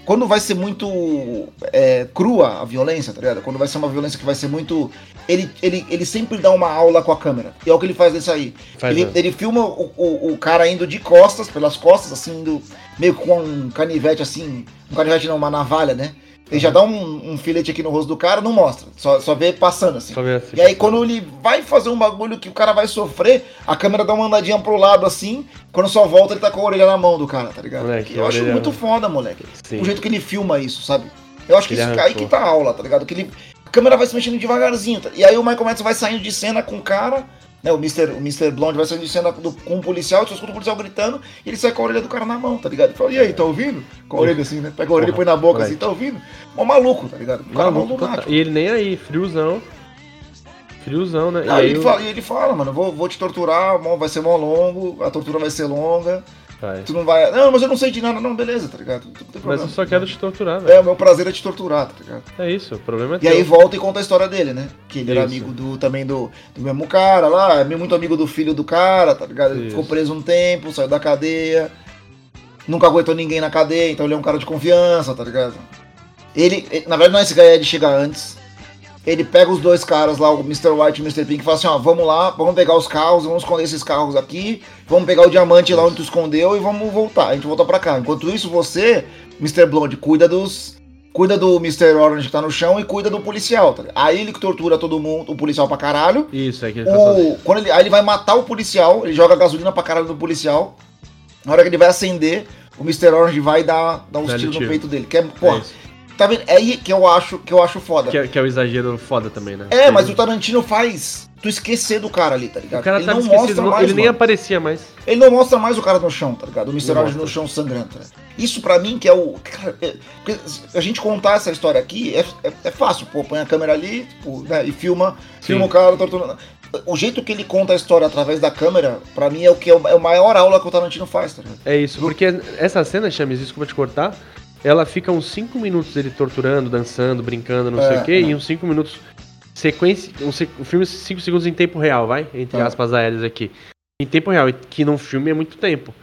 Quando vai ser muito é, crua a violência, tá ligado? Quando vai ser uma violência que vai ser muito. Ele, ele, ele sempre dá uma aula com a câmera. E é o que ele faz nesse aí. Faz ele, ele filma o, o, o cara indo de costas, pelas costas, assim, indo meio com um canivete assim. Um canivete não, uma navalha, né? Ele já dá um, um filete aqui no rosto do cara, não mostra. Só, só vê passando assim. Só vê assim. E aí, quando ele vai fazer um bagulho que o cara vai sofrer, a câmera dá uma andadinha pro lado assim. Quando só volta, ele tá com a orelha na mão do cara, tá ligado? Moleque, eu acho orelha- muito foda, moleque. Sim. O jeito que ele filma isso, sabe? Eu acho que Ele isso, aí arrancou. que tá a aula, tá ligado? Que ele, a câmera vai se mexendo devagarzinho. tá? E aí o Michael Madsen vai saindo de cena com o cara. Né, o, Mr., o Mr. Blonde vai saindo de cena do- com o policial, você escuta o policial gritando e ele sai com a orelha do cara na mão, tá ligado? Ele fala, e aí, tá ouvindo? Com a orelha assim, né? Pega a orelha e põe na boca assim, tá ouvindo? Mó maluco, tá ligado? O cara Maluco, lunático. E ele nem aí, friozão. Friozão, né? Aí e aí ele, o- fala, ele fala, mano, vou, vou te torturar, vai ser mó longo, a tortura vai ser longa, Vai. tu não vai. Não, mas eu não sei de nada, não, beleza, tá ligado? Mas eu só quero te torturar, É, velho. o meu prazer é te torturar, tá ligado? É isso, o problema é E teu. aí volta e conta a história dele, né? Que ele era Isso. amigo do, também do, do mesmo cara lá, é muito amigo do filho do cara, tá ligado? Ele Isso. ficou preso um tempo, saiu da cadeia, nunca aguentou ninguém na cadeia, então ele é um cara de confiança, tá ligado? Ele, ele- na verdade não é esse Gaed chega antes, ele pega os dois caras lá, o Mr. White e o Mr. Pink, e fala assim, ó, vamos lá, vamos pegar os carros, vamos esconder esses carros aqui, vamos pegar o diamante lá onde tu escondeu e vamos voltar, a gente volta pra cá. Enquanto isso, você, Mr. Blonde, cuida dos... Cuida do Mr. Orange que tá no chão e cuida do policial, tá? Aí ele que tortura todo mundo, o policial pra caralho. Isso, é que ele tá. O, quando ele, aí ele vai matar o policial, ele joga gasolina pra caralho do policial. Na hora que ele vai acender, o Mr. Orange vai dar, dar uns tiros no peito dele. Que é, porra, É. tá vendo? É aí que eu acho, que eu acho foda. Que, é- que é o exagero foda também, né? É, mas o Tarantino faz tu esquecer do cara ali, tá ligado? O cara ele tá não mostra mais, ele nem mano. aparecia mais. Ele não mostra mais o cara no chão, tá ligado? O Orange no chão sangrando. Né? Isso pra mim que é o. Cara, é- a gente contar essa história aqui é, é, é fácil, pô, põe a câmera ali tipo, né, e filma, filma o cara torturando. O jeito que ele conta a história através da câmera, pra mim é o que é o- é a maior aula que o Tarantino faz, tá ligado? É isso, porque essa cena, Chames, desculpa te cortar, ela fica uns 5 minutos ele torturando, dançando, brincando, não sei É, o quê, é. e uns 5 minutos sequência, um, um filme 5 segundos em tempo real, vai? Entre É. aspas aéreas aqui. Em tempo real, que num filme é muito tempo.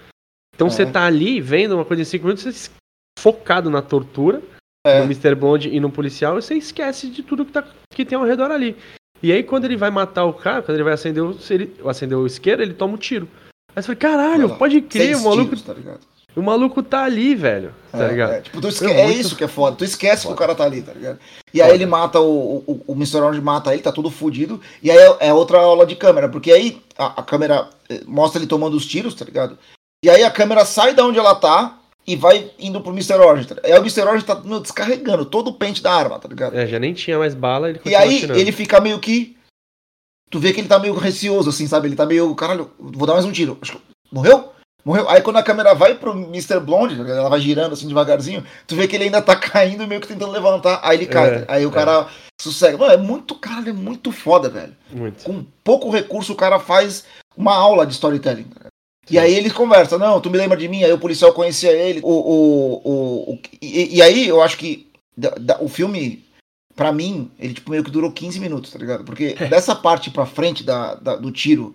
Então É. você tá ali vendo uma coisa em 5 minutos, você focado na tortura É. do Mr. Blonde e no policial, e você esquece de tudo que, tá, que tem ao redor ali. E aí quando ele vai matar o cara, quando ele vai acender o, ele, acender o isqueiro, ele toma um tiro. Aí você fala, caralho, pode crer, o maluco, tiros, tá ligado? O maluco tá ali, velho. Tá É, ligado? É, tipo, tu esque- É muito isso que é foda. Tu esquece que o cara tá ali, tá ligado? E aí ele mata o, o, o Mr. Orange mata ele, tá todo fudido. E aí é, é outra aula de câmera, porque aí a, a câmera eh, mostra ele tomando os tiros, tá ligado? E aí a câmera sai da onde ela tá e vai indo pro Mr. Orange. Tá? Aí o Mr. Orange tá meu, descarregando todo o pente da arma, tá ligado? É, já nem tinha mais bala, ele E aí atirando. ele fica meio que. Tu vê que ele tá meio receoso, assim, sabe? Ele tá meio. Caralho, vou dar mais um tiro. Acho que- Morreu? Morreu. Aí quando a câmera vai pro Mr. Blonde, ela vai girando assim devagarzinho, tu vê que ele ainda tá *laughs* caindo meio que tentando levantar. Aí ele cai. É, aí o é. cara sossega. Mano, é muito, caralho, é muito foda, velho. Muito. Com pouco recurso o cara faz uma aula de storytelling. E aí eles conversam, não, tu me lembra de mim? Aí o policial conhecia ele. O, o, o, o- e, e aí eu acho que da- da- o filme, pra mim, ele tipo, meio que durou 15 minutos, tá ligado? Porque É. dessa parte pra frente da, da- do tiro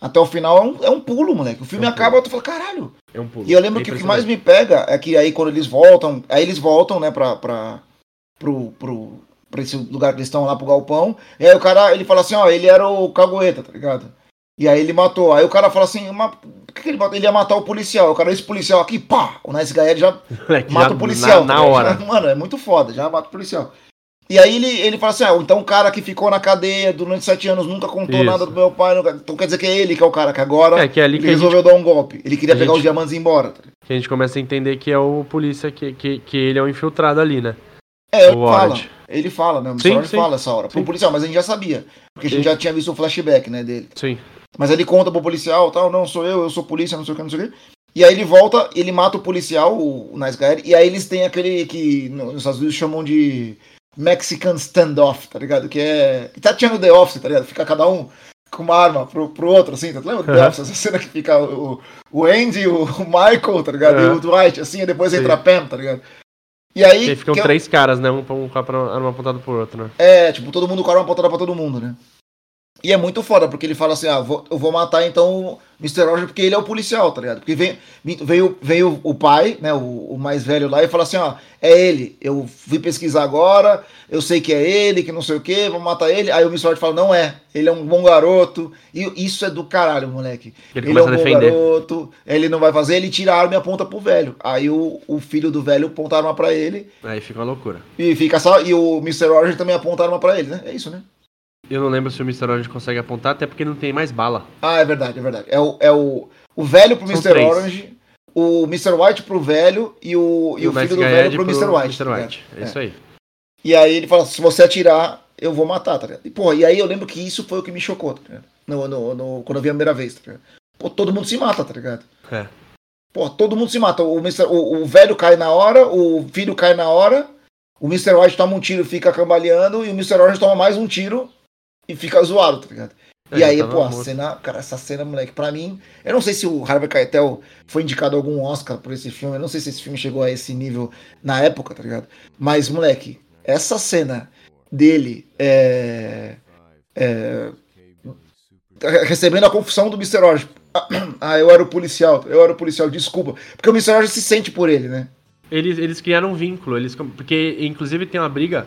até o final é um, é um pulo, moleque. O filme É um acaba, tu fala, caralho. É um pulo. E eu lembro É que o que mais me pega é que aí quando eles voltam, aí eles voltam, né, pra, pra, pro, pro, pra esse lugar que eles estão lá pro galpão, e aí o cara, ele fala assim, ó, ele era o cagueta, tá ligado? E aí ele matou, aí o cara fala assim, mas por que, que ele matou? Ele ia matar o policial, o cara, esse policial aqui, pá, o Nice Guy já *laughs* mata já o policial. Na, tá na ligado? hora. *laughs* Mano, é muito foda, já mata o policial. E aí ele, ele fala assim, ah, então o cara que ficou na cadeia durante sete anos nunca contou Isso. nada do meu pai, nunca- então quer dizer que é ele que é o cara que agora É, que é ele que a, gente, resolveu dar um golpe. Ele queria a pegar os gente- diamantes e ir embora. tá que a gente começa a entender que é o polícia, que, que, que ele é o infiltrado ali, né? É, ele O fala. Ele fala, né? O Sim, sim. fala essa hora. Pro Sim. policial, mas a gente já sabia. Porque a gente Sim. já tinha visto o flashback, né, dele. Sim. Mas ele conta pro policial, tal, não, sou eu, eu sou polícia, não sei o que, não sei o que. E aí ele volta, ele mata o policial, o, Nice Guy, e aí eles têm aquele que no- nos Estados Unidos chamam de Mexican standoff, tá ligado? Que é. que Tá tinha The Office, tá ligado? Fica cada um com uma arma pro, pro outro, assim, tá lembra do The Aham. Office? Essa cena que fica o, o Andy, o Michael, tá ligado? E Aham. o Dwight, assim, e depois Sim. entra a Pam, tá ligado? E aí. E aí ficam é- três caras, né? Um com a arma apontada pro outro, né? É, tipo, todo mundo com a arma apontada pra todo mundo, né? E é muito foda, porque ele fala assim, ah, vou- eu vou matar então o Mr. Roger porque ele é o policial, tá ligado? Porque vem, veio, veio o pai, né, o, o mais velho lá, e fala assim, ó, é ele, eu fui pesquisar agora, eu sei que é ele, que não sei o que, vou matar ele. Aí o Mr. Roger fala, não é, ele é um bom garoto, e isso é do caralho, moleque. Ele é um bom garoto, ele não vai fazer, ele tira a arma e aponta pro velho. Aí o, o filho do velho aponta a arma pra ele, Aí fica uma loucura. e fica só, e o Mr. Roger também aponta a arma pra ele, né? É isso, né? Eu não lembro se o Mr. Orange consegue apontar, até porque não tem mais bala. Ah, é verdade, é verdade. É o, é o, o velho pro São Mr. três. Orange, o Mr. White pro velho e o, e o Nice filho do velho Ed pro Mr. White. ligado? White. É isso aí. E aí ele fala: se você atirar, eu vou matar, tá ligado? E, porra, e aí eu lembro que isso foi o que me chocou, tá ligado? No, no, no- quando eu vi a primeira vez, tá ligado? Pô, todo mundo se mata, tá ligado? É. Pô, todo mundo se mata. O, Mr., o, o velho cai na hora, o filho cai na hora, o Mr. White toma um tiro e fica cambaleando, e o Mr. Orange toma mais um tiro e fica zoado, tá ligado? É, e já aí, pô, a cena, cara, essa cena, moleque, pra mim, eu não sei se o Harvey Keitel foi indicado a algum Oscar por esse filme, eu não sei se esse filme chegou a esse nível na época, tá ligado? Mas, moleque, essa cena dele é, é, recebendo a confusão do Mr. Orange. Ah, eu era o policial, eu era o policial, desculpa. Porque o Mr. Orange se sente por ele, né? Eles, eles criaram um vínculo, eles, porque inclusive tem uma briga,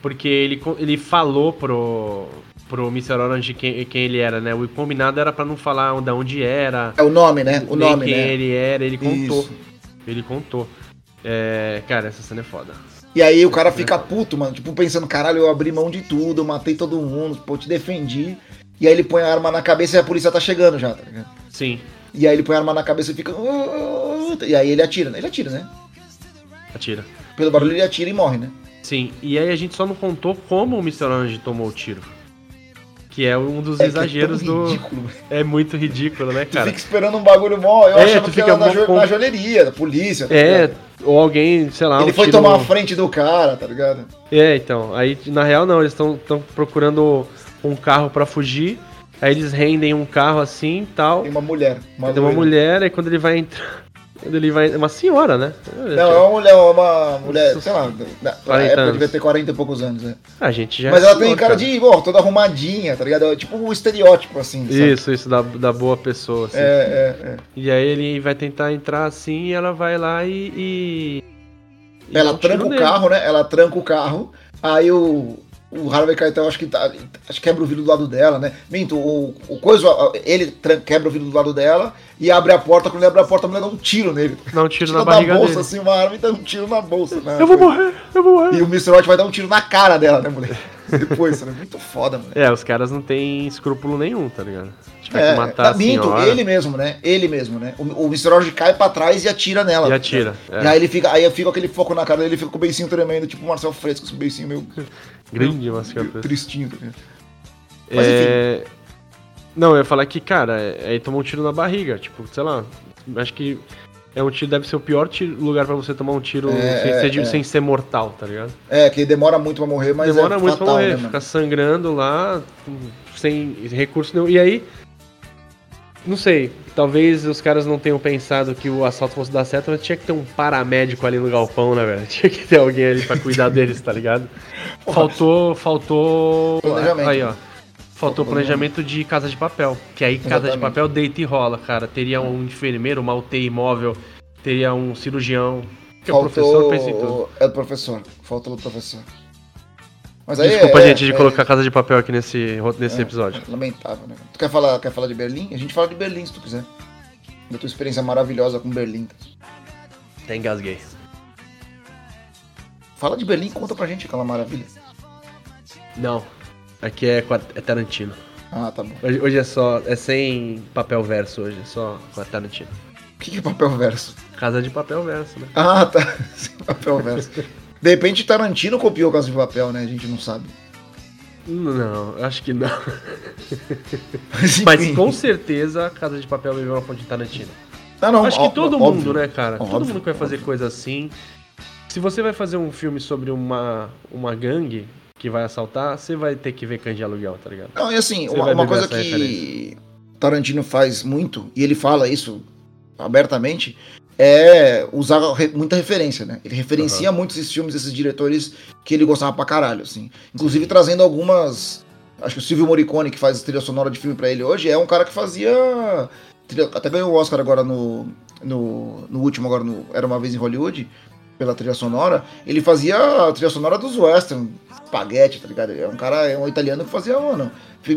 porque ele, ele falou pro, pro Mr. Orange quem, quem ele era, né? O combinado era pra não falar de onde era, É o nome, né? O nome, quem né? ele era, ele contou. Isso. Ele contou. É, cara, essa cena é foda. E aí o cara fica puto, mano, tipo, pensando, caralho, eu abri mão de tudo, eu matei todo mundo, pô, eu te defendi. E aí ele põe a arma na cabeça e a polícia tá chegando já, tá ligado? Sim, E aí ele põe a arma na cabeça e fica. E aí ele atira, né? Ele atira, né? atira. Pelo barulho ele atira e morre, né? Sim, e aí a gente só não contou como o Mr. Orange tomou o tiro. Que é um dos É é exageros do. ridículo, velho. É muito ridículo, né, Tu cara? fica esperando um bagulho mó. Eu É, achava tu que fica era na, jo com- na joalheria, da polícia. tá É, ligado? ou alguém, sei lá, Ele um foi tomar no- a frente do cara, tá ligado? É, então. Aí, na real, não, eles estão procurando um carro pra fugir. Aí eles rendem um carro assim e tal. Tem uma mulher. Uma Tem uma mulher, aí quando ele vai entrar. Ele vai. Uma senhora, né? Não, é uma mulher, uma mulher, sei lá, na, na 40 época anos. devia ter 40 e poucos anos, né? A gente já. Mas é ela tem cara de, ó, toda arrumadinha, tá ligado? É Tipo um estereótipo, assim. sabe? Isso, isso, da, da boa pessoa, assim. É, é, é. E aí ele vai tentar entrar assim e ela vai lá e. e- Ela tranca o carro, né? Ela tranca o carro. Aí o, o Harvey Keitel acho que tá, acho que quebra o vidro do lado dela, né? Minto, o, o coisa, ele quebra o vidro do lado dela e abre a porta. Quando ele abre a porta, a mulher dá um tiro nele. Dá um tiro Tira na barriga bolsa, dele. assim, uma arma e dá um tiro na bolsa. né? Eu vou morrer, eu vou morrer. E o Mr. White vai dar um tiro na cara dela, né, mulher? *laughs* Depois, né? Muito foda, mano. É, os caras não têm escrúpulo nenhum, tá ligado? Tiver É, que matar a minto, senhora ele mesmo, né? Ele mesmo, né? O, o Mr. Roger cai pra trás e atira nela. e atira. E É, aí ele fica, aí fica aquele foco na cara dele, ele fica com o beicinho tremendo, tipo o Marcel Fresco, esse beicinho meio, *laughs* grande mas meio tristinho. Mas enfim. É... Não, eu ia falar que, cara, é- aí tomou um tiro na barriga. Tipo, sei lá. Acho que é um tiro, deve ser o pior tiro- lugar pra você tomar um tiro É, sem, é, ser, é. sem ser mortal, tá ligado? É, que demora muito pra morrer, mas Demora é muito fatal, pra morrer, né, fica sangrando lá, sem recurso nenhum. E aí. Não sei, talvez os caras não tenham pensado que o assalto fosse dar certo, mas tinha que ter um paramédico ali no galpão, né, velho? *laughs* Tinha que ter alguém ali pra cuidar deles, tá ligado? *laughs* Faltou. Faltou. Planejamento. Aí, ó. Faltou planejamento de casa de papel. Que aí casa de Exatamente. papel deita e rola, cara. Teria um enfermeiro, uma UTI móvel, teria um cirurgião. Que é o professor pensa em tudo. É o professor, faltou o professor. Mas aí Desculpa, é- gente, de é- colocar casa de papel aqui nesse, nesse é, episódio. é lamentável, né? Tu quer falar, quer falar de Berlim? A gente fala de Berlim, se tu quiser. Da tua experiência maravilhosa com Berlim. Até engasguei. Fala de Berlim, conta pra gente aquela maravilha. Não. Aqui é, é Tarantino. Ah, tá bom. Hoje, hoje é só. É sem papel verso hoje, é só com a Tarantino. O que que é papel verso? Casa de papel verso, né? Ah, tá. *laughs* Sem papel verso. De repente Tarantino copiou Casa de Papel, né? A gente não sabe. Não, acho que não. Mas, *laughs* Mas com certeza a Casa de Papel viveu uma fonte de Tarantino. Não, não, acho ó- que todo óbvio. mundo, né, cara? Todo Óbvio, mundo que vai fazer óbvio. coisa assim. Se você vai fazer um filme sobre uma, uma gangue que vai assaltar, você vai ter que ver cães de aluguel, tá ligado? Não, e assim, uma, uma coisa que Tarantino faz muito, e ele fala isso abertamente, é usar muita referência, né? Ele referencia muito esses filmes, esses diretores que ele gostava pra caralho, assim. Inclusive trazendo algumas Acho que o Silvio Morricone, que faz trilha sonora de filme pra ele hoje, é um cara que fazia. até ganhou o Oscar agora no, no, no último, agora no Era uma Vez em Hollywood, pela trilha sonora. Ele fazia a trilha sonora dos western, spaghetti, tá ligado? É um cara, é um italiano que fazia, mano,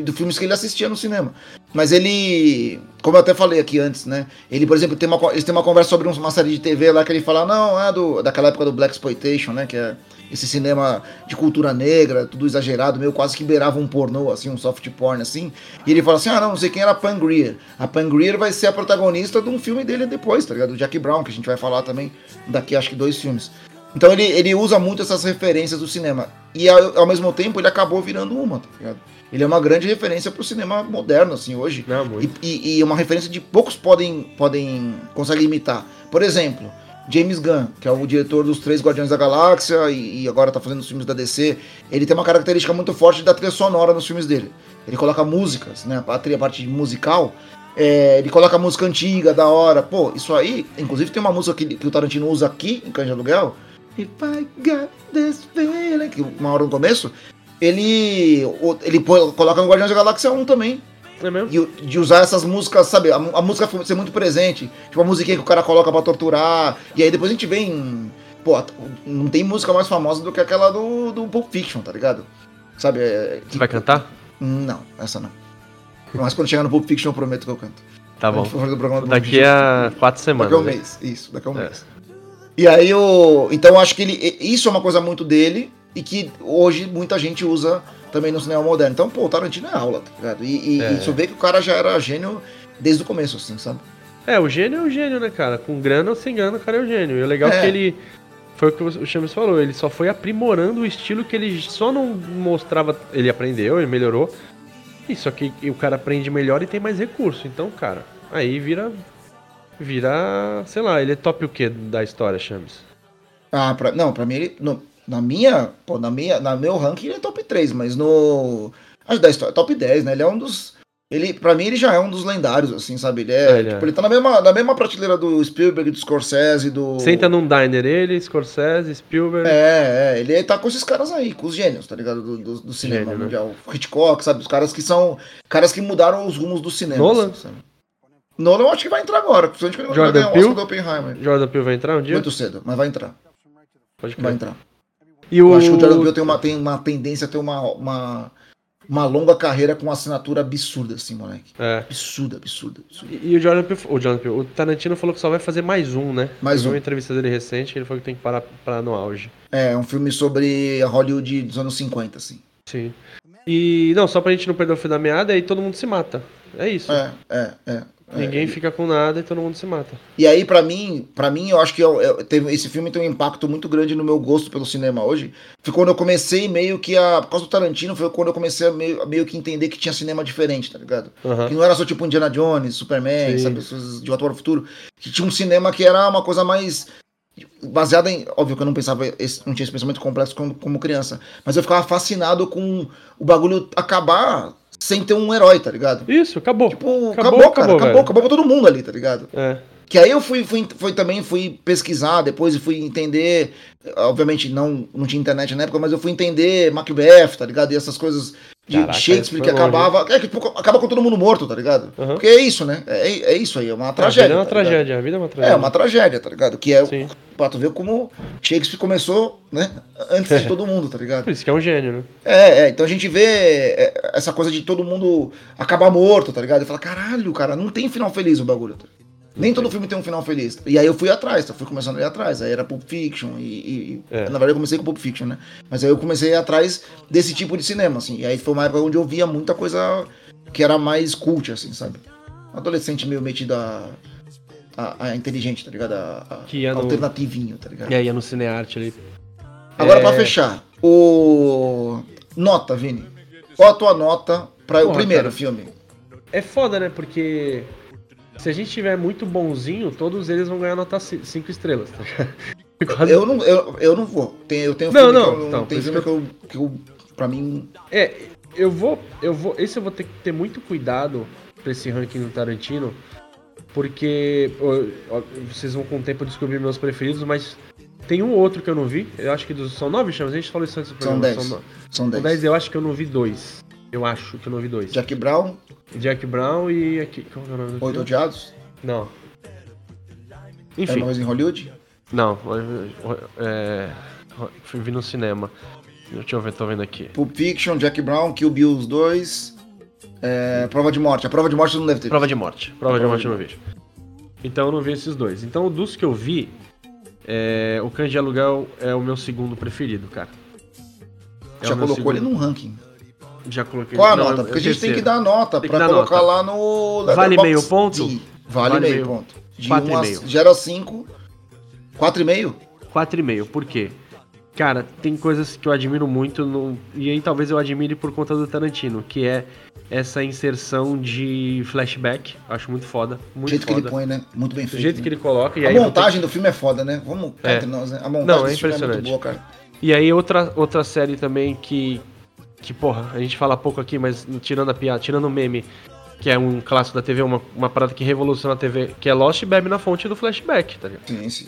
do filmes que ele assistia no cinema. Mas ele, como eu até falei aqui antes, né? Ele, por exemplo, tem uma, eles têm uma conversa sobre um- uma série de TV lá que ele fala, não, é do, daquela época do Black Exploitation, né? Que é esse cinema de cultura negra, tudo exagerado, meio quase que beirava um pornô, assim, um soft porn, assim. E ele fala assim, ah, não, não sei quem era a Pam Grier. A Pam Grier vai ser a protagonista de um filme dele depois, tá ligado? Do Jack Brown, que a gente vai falar também daqui, acho que dois filmes. Então ele, ele usa muito essas referências do cinema. E ao, ao mesmo tempo ele acabou virando uma, tá ligado? Ele é uma grande referência pro cinema moderno, assim, hoje. Não, muito. E, e, e é uma referência de poucos podem, podem conseguem imitar. Por exemplo, James Gunn, que é o diretor dos três Guardiões da Galáxia e, e agora tá fazendo os filmes da DC, ele tem uma característica muito forte da trilha sonora nos filmes dele. Ele coloca músicas, né? A trilha a parte musical. é, ele coloca música antiga, da hora. Pô, isso aí, inclusive tem uma música que, que o Tarantino usa aqui em de Aluguel. If I got this feeling, que uma hora no começo, ele, ele coloca no Guardiões da Galáxia 1 também É mesmo? de, de usar essas músicas, sabe? A, a música ser muito presente. Tipo, a musiquinha que o cara coloca pra torturar. E aí depois a gente vê em. Pô, não tem música mais famosa do que aquela do, do Pulp Fiction, tá ligado? Sabe? É, Você vai cantar? Não, essa não. Mas quando chegar no Pulp Fiction eu prometo que eu canto. Tá bom. Daqui a quatro Daqui semanas. a um né? mês, isso, daqui a um É. mês. E aí o. Então eu acho que ele. Isso é uma coisa muito dele e que hoje muita gente usa também no cinema moderno. Então, pô, o Tarantino é aula, tá ligado? E, e É. isso vê que o cara já era gênio desde o começo, assim, sabe? É, o gênio é o gênio, né, cara? Com grana ou sem grana, o cara é o gênio. E o legal é, É. que ele. Foi o que o Chames falou, ele só foi aprimorando o estilo que ele só não mostrava. Ele aprendeu, ele melhorou. E só que o cara aprende melhor e tem mais recurso. Então, cara, aí vira. Vira. Sei lá, ele é top o quê da história, Chames? Ah, pra, não, pra mim ele. no- na minha. Pô, na minha. Na meu ranking ele é top 3, mas no. Acho da história, top 10, né? Ele é um dos. Ele, pra mim, ele já é um dos lendários, assim, sabe? Ele é. É, ele é. tipo, ele tá na mesma, na mesma prateleira do Spielberg, do Scorsese, do. Senta num diner ele, Scorsese, Spielberg. É, é, ele tá com esses caras aí, com os gênios, tá ligado? Do, do, do cinema Gênio, né? mundial. Hitchcock, sabe? Os caras que são. Caras que mudaram os rumos do cinema. Nolan? assim, sabe? Nolan eu acho que vai entrar agora, principalmente quando ele vai Jordan ganhar o Peele? Oscar do Oppenheimer. Jordan Peele vai entrar um dia? Muito cedo, mas vai entrar. Pode Vai crer. entrar. E o... Eu acho que o Jordan Peele tem uma, tem uma tendência a ter uma, uma, uma longa carreira com assinatura absurda, assim, moleque. É. Absurda, absurda, absurda. E e o Jordan Peele, o Jordan Peele, o Tarantino falou que só vai fazer mais um, né? Mais um. uma entrevista dele recente, ele falou que tem que parar, parar no auge. É, um filme sobre a Hollywood dos anos 50, assim. Sim. E não, só pra gente não perder o fio da meada, aí todo mundo se mata. É isso. É, é, é. Ninguém é. fica com nada e todo mundo se mata. E aí, pra mim, para mim, eu acho que eu, eu- teve, esse filme tem um impacto muito grande no meu gosto pelo cinema hoje. Foi quando eu comecei meio que a. Por causa do Tarantino, foi quando eu comecei a meio, a meio que entender que tinha cinema diferente, tá ligado? Aham. Que não era só tipo Indiana Jones, Superman, Sim. sabe? As coisas de Volta para o Futuro. Que tinha um cinema que era uma coisa mais. Baseada em. Óbvio que eu não pensava, esse- não tinha esse pensamento complexo como, como criança. Mas eu ficava fascinado com o bagulho acabar sem ter um herói, tá ligado? Isso, acabou. Tipo, Acabou, acabou, cara. acabou, Acabou, acabou, pra todo mundo ali, tá ligado? É. Que aí eu fui, fui, fui também fui pesquisar depois e fui entender. Obviamente não, não tinha internet na época, mas eu fui entender Macbeth, tá ligado? E essas coisas de Caraca, Shakespeare que acabava. É que tipo, acaba com todo mundo morto, tá ligado? Aham. Porque é isso, né? É, é isso aí, é uma A tragédia. vida é uma tá tragédia, a vida é uma tragédia. É uma tragédia, tá ligado? Que é Sim. pra tu ver como Shakespeare começou, né? Antes de todo mundo, tá ligado? *laughs* Por isso que é um gênio, né? É, é, então a gente vê é, essa coisa de todo mundo acabar morto, tá ligado? E fala, caralho, cara, não tem final feliz o bagulho. tá? Nem todo filme tem um final feliz. E aí eu fui atrás, eu fui começando a ir atrás. Aí era Pulp Fiction e. e- É. Na verdade eu comecei com Pulp Fiction, né? Mas aí eu comecei a ir atrás desse tipo de cinema, assim. E aí foi uma época onde eu via muita coisa que era mais cult, assim, sabe? Um adolescente meio metido a. a, a inteligente, tá ligado? A, a- Que ia no- alternativinho, tá ligado? E aí, no cinearte ali. Agora, É. pra fechar, o. Nota, Vini. Qual a tua nota para o primeiro cara. filme? É foda, né? Porque se a gente tiver muito bonzinho, todos eles vão ganhar nota 5 estrelas, tá? Quase- *laughs* Eu não, eu, eu não vou. Tem, eu tenho Não, não, que eu, então, tem filme que eu, que eu. Pra mim. É, eu vou, eu vou, esse eu vou ter que ter muito cuidado pra esse ranking do Tarantino, porque ó, vocês vão com o tempo descobrir meus preferidos, mas tem um outro que eu não vi, eu acho que dos, são nove chamas, a gente falou isso antes do São programa. 10. no- São são 10. dez, eu acho que eu não vi dois. Eu acho que eu não vi dois. Jack Brown, Jack Brown e aqui. Que é o nome do Oito? Odiados, Não. Era Enfim, vez em Hollywood. não. É, fui vi no cinema. Deixa eu ver, tô vendo aqui. Pulp Fiction, Jack Brown, Kill Bill os dois. É, Prova de Morte. A Prova de Morte não deve ter. Prova de morte. Prova de Prova morte de não vi. Então eu não vi esses dois. Então dos que eu vi, é, o Cães de Aluguel é o meu segundo preferido, cara. É Já colocou ele segundo. num ranking. Já coloquei Qual a não, nota? Porque a gente tem que dar nota que dar colocar nota. lá no. Vale meio ponto? De- Vale, Vale meio, meio. ponto. De Quatro 1 e a meio. 0 a 5. 4,5? 4,5. Por quê? Cara, tem coisas que eu admiro muito, no... e aí talvez eu admire por conta do Tarantino, que é essa inserção de flashback. Acho muito foda. O Muito jeito que foda. ele põe, né? Muito bem Do feito. jeito né? que ele coloca. E A aí montagem do filme é foda, né? Vamos É. entre nós, né? A montagem Não, é desse filme é muito impressionante. boa, cara. E aí outra, outra série também que, que, porra, a gente fala pouco aqui, mas tirando a piada, tirando o meme, que é um clássico da TV, uma, uma parada que revoluciona a TV, que é Lost bebe na fonte do flashback, tá ligado? Sim, sim.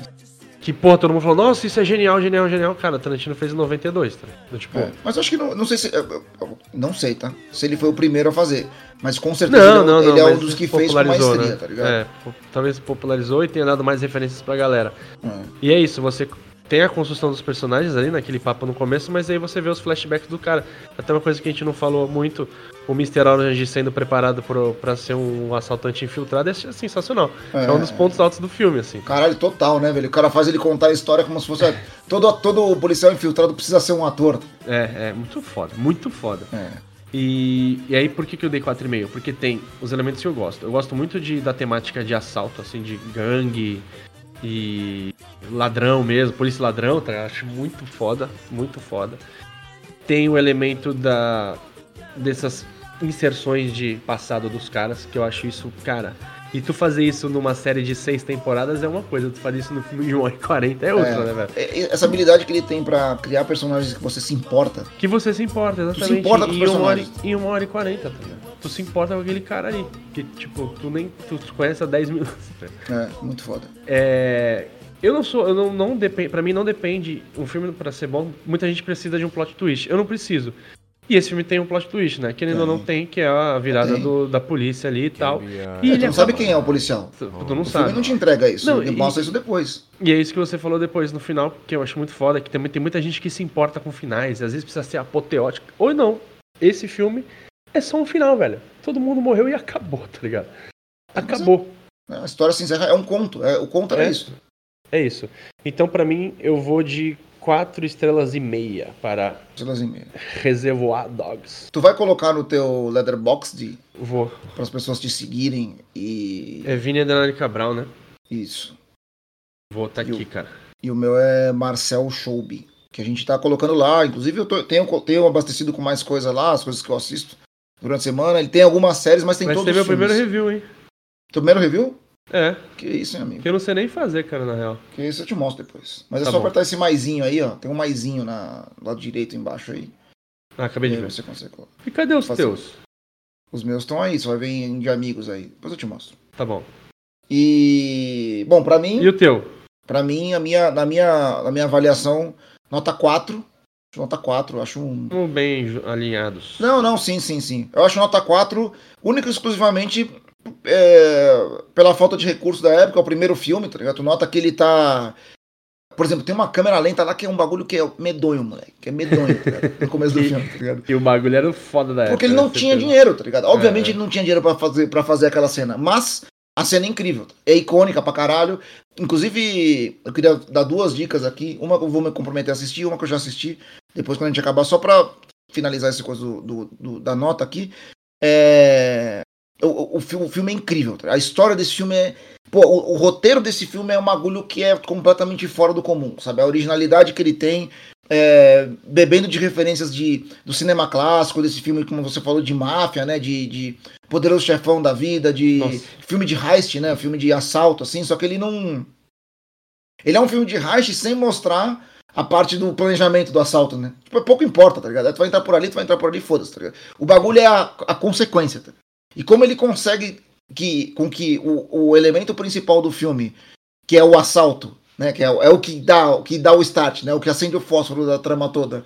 Que, porra, todo mundo falou, nossa, isso é genial, genial, genial. Cara, Tarantino fez em 92, tá ligado? Tipo, É, Mas eu acho que não, não sei se. Não sei, tá? Se ele foi o primeiro a fazer. Mas com certeza não, ele, não, ele não, é um dos que fez com maestria, né? tá ligado? É, talvez popularizou e tenha dado mais referências pra galera. É. E é isso, você tem a construção dos personagens ali, naquele papo no começo, mas aí você vê os flashbacks do cara. Até uma coisa que a gente não falou muito, o Mr. Orange sendo preparado pro, pra ser um assaltante infiltrado é sensacional. É, É. um dos pontos altos do filme, assim. Caralho, total, né, velho? O cara faz ele contar a história como se fosse. todo, todo policial infiltrado precisa ser um ator. É, é muito foda, muito foda. É. E, e aí, por que, que eu dei 4,5? Porque tem os elementos que eu gosto. Eu gosto muito de, da temática de assalto, assim, de gangue e ladrão mesmo, polícia ladrão, tá? Acho muito foda, muito foda. Tem o elemento da dessas inserções de passado dos caras, que eu acho isso, cara. E tu fazer isso numa série de seis temporadas é uma coisa, tu fazer isso no filme de 1 hora e 40 é outra, É. né, velho? É, é, Essa habilidade que ele tem pra criar personagens que você se importa. Que você se importa, exatamente. importa com os personagens. em uma hora e quarenta, tá ligado? Tu se importa com aquele cara ali. Que, tipo, tu nem. Tu conhece há 10 minutos. ligado? É, muito foda. É. Eu não sou. Eu não, não depende. Pra mim não depende. Um filme pra ser bom, muita gente precisa de um plot twist. Eu não preciso. E esse filme tem um plot twist, né? Querendo ou não tem, que é a virada do, da polícia ali e tal. E É, ele tu não sabe quem é o policial. Tu, tu não O sabe. filme não te entrega isso. Não, ele e- mostra isso depois. E é isso que você falou depois no final, que eu acho muito foda, que também tem muita gente que se importa com finais, às vezes precisa ser apoteótico. Ou não. Esse filme é só um final, velho. Todo mundo morreu e acabou, tá ligado? Acabou. A história se encerra. É um conto. É, o conto era É. isso. É isso. Então, pra mim, eu vou de quatro estrelas e meia para Estrelas e meia. Reservoir Dogs. Tu vai colocar no teu Letterboxd Vou. para as pessoas te seguirem e. É Vini Adenali Cabral, né? Isso. Vou tá E o- aqui, cara. E o meu é Marcel Schoubi, que a gente tá colocando lá. Inclusive, eu tô- tenho, tenho abastecido com mais coisa lá, as coisas que eu assisto durante a semana. Ele tem algumas séries, mas tem Vai todos os meu filmes. primeiro review, hein? Teu primeiro review? É, Que isso, hein, amigo? que eu não sei nem fazer, cara, na real. Que isso eu te mostro depois. Mas é Tá só bom. apertar esse maisinho aí, ó. Tem um maisinho na, do lado direito embaixo aí. Ah, acabei E de ver. você consegue. E cadê os Fazer. teus? Os meus estão aí, você vai ver em de amigos aí. Depois eu te mostro. Tá bom. E. Bom, pra mim. E o teu? Pra mim, a minha, na, minha, na minha avaliação, nota 4. Nota 4, acho um. Bem alinhados. Não, não, sim, sim, sim. Eu acho nota 4, única e exclusivamente é, pela falta de recurso da época, é o primeiro filme, tá ligado? Tu nota que ele tá. Por exemplo, tem uma câmera lenta lá que é um bagulho que é medonho, moleque. Que é medonho, tá ligado? No começo do *laughs* filme, tá ligado? E o bagulho era foda da época. Porque ele não né? tinha Certeza. dinheiro, tá ligado? Obviamente É. ele não tinha dinheiro pra fazer, pra fazer aquela cena. Mas a cena é incrível. É icônica pra caralho. Inclusive, eu queria dar duas dicas aqui. Uma que eu vou me comprometer a assistir, uma que eu já assisti. Depois, quando a gente acabar, só pra finalizar essa coisa do, do- do- da nota aqui. É. O, o, o fi- o filme é incrível. tá? A história desse filme é. Pô, o, o roteiro desse filme é um bagulho que é completamente fora do comum, sabe? A originalidade que ele tem, é, bebendo de referências de, do cinema clássico, desse filme, como você falou, de máfia, né? De, de Poderoso Chefão da Vida, de Nossa. filme de heist, né? Filme de assalto, assim, só que ele não. Ele é um filme de heist sem mostrar a parte do planejamento do assalto, né? Tipo, pouco importa, tá ligado? Tu vai entrar por ali, tu vai entrar por ali, foda-se, tá ligado? O bagulho é a, a consequência, tá? E como ele consegue que, com que o, o elemento principal do filme, que é o assalto, né? Que é, o- é o que dá, o que dá o start, né? O que acende o fósforo da trama toda.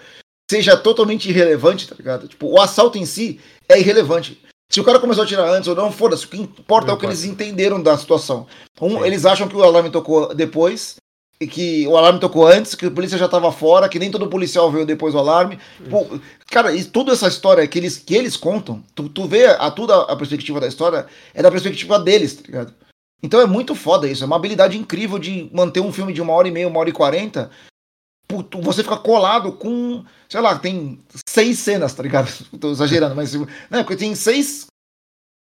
seja totalmente irrelevante, tá ligado? Tipo, o assalto em si é irrelevante. Se o cara começou a tirar antes ou não, foda-se. O que importa é o que eles entenderam da situação. Um, Sim. eles acham que o alarme tocou depois, e que o alarme tocou antes, que a polícia já tava fora, que nem todo policial veio depois do alarme. Pô, cara, e toda essa história que eles, que eles contam, tu, tu vê a, toda a perspectiva da história, é da perspectiva deles, tá ligado? Então é muito foda isso, é uma habilidade incrível de manter um filme de uma hora e meia, uma hora e quarenta. Você fica colado com, sei lá, tem seis cenas, tá ligado? *laughs* Tô exagerando, mas. Né, porque tem seis.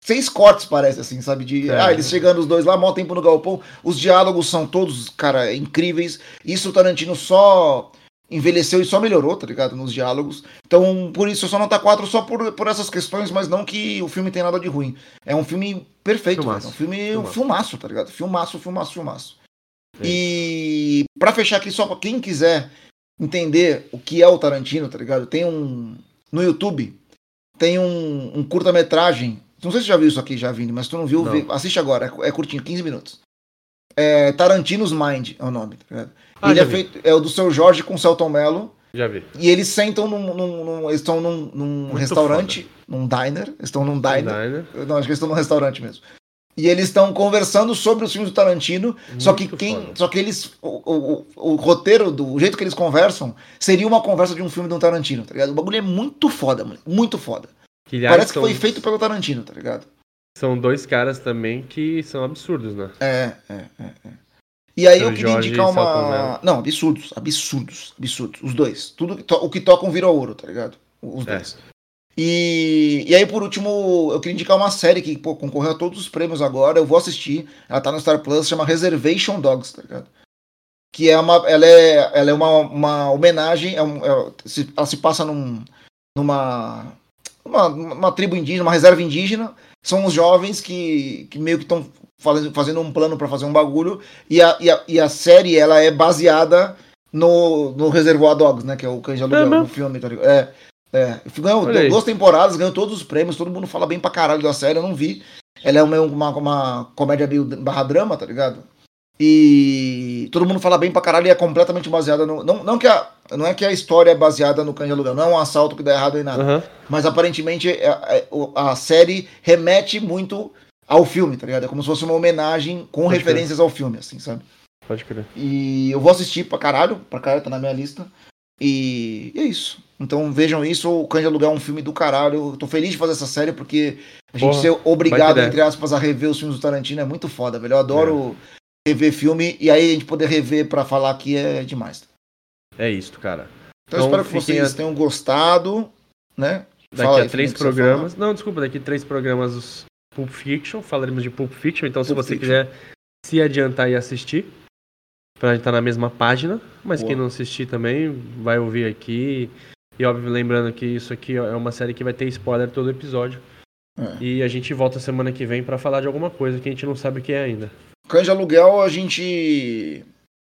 Seis cortes, parece, assim, sabe? De. É. Ah, eles chegando os dois lá, mó tempo no galpão. Os diálogos são todos, cara, incríveis. Isso o Tarantino só envelheceu e só melhorou, tá ligado? Nos diálogos. Então, por isso, só nota 4 só por, por essas questões, mas não que o filme tem nada de ruim. É um filme perfeito, Filmaço. É um filme, um Filmaço. filmaço, tá ligado? Filmaço, filmaço, filmaço. É E pra fechar aqui, só pra quem quiser entender o que é o Tarantino, tá ligado? Tem um. No YouTube, tem um, um curta-metragem. Não sei se você já viu isso aqui, já, Vini, mas tu não viu, Não. assiste agora, é, é curtinho, 15 minutos. É Tarantino's Mind é o nome, tá ligado? Ah, Ele é vi. feito. É o do seu Jorge com o Celton Mello. Já vi. E eles sentam num. num- num- eles estão num, num Muito restaurante, num diner. Eles estão num diner. Diner. Não, acho que eles estão num restaurante mesmo. E eles estão conversando sobre os filmes do Tarantino, só que Muito quem, foda. só que eles, o, o, o, roteiro, do o jeito que eles conversam, seria uma conversa de um filme do Tarantino, tá ligado? O bagulho é muito foda, mano, muito foda. Que, aliás, Parece que foi feito pelo Tarantino, tá ligado? são dois caras também que são absurdos, né? É, é, é. é. E aí Seu eu queria Jorge indicar uma. Não, absurdos, absurdos, absurdos. Os dois. Tudo to- o que tocam vira ouro, tá ligado? Os É. dois. E, e aí, por último, eu queria indicar uma série que pô, concorreu a todos os prêmios agora. Eu vou assistir. Ela tá no Star Plus, chama Reservation Dogs, tá ligado? Que é uma. Ela é, ela é uma, uma homenagem. É um, é- se- ela se passa num, numa. Uma, uma tribo indígena, uma reserva indígena. São os jovens que, que meio que estão fazendo, um plano pra fazer um bagulho. E a, e, a, e a série ela é baseada no, no Reservoir Dogs, né? Que é o Cães de Aluguel, no filme, tá ligado? É. É, ganhou Olha aí. duas temporadas, ganhou todos os prêmios, todo mundo fala bem pra caralho da série, eu não vi. Ela é uma, uma, uma comédia meio barra drama, tá ligado? E todo mundo fala bem pra caralho e é completamente baseada no. Não, não, que a, não é que a história é baseada no cães de aluguel, não é um assalto que dá errado em nada. Aham. Mas aparentemente é- é- o- a série remete muito ao filme, tá ligado? É como se fosse uma homenagem com Pode referências ao filme, assim, sabe? Pode crer. E eu vou assistir pra caralho, pra caralho, tá na minha lista. E, é isso. Então vejam isso, o de Aluguel é um filme do caralho. Eu tô feliz de fazer essa série porque a gente Porra, ser obrigado, entre aspas, a rever os filmes do Tarantino é muito foda, velho. Eu adoro rever filme e aí a gente poder rever pra falar aqui é demais. É isso, cara. Então, Então, eu espero que vocês a- tenham gostado, né? Daqui Fala a aí, três programas. Não, desculpa, daqui a três programas os Pulp Fiction. Falaremos de Pulp Fiction. Então, se Pulp você Fiction. quiser se adiantar e assistir, pra gente estar na mesma página. Mas Boa. quem não assistir também, vai ouvir aqui. E óbvio, lembrando que isso aqui é uma série que vai ter spoiler todo episódio. É. E a gente volta semana que vem pra falar de alguma coisa que a gente não sabe o que é ainda. De Aluguel, a gente.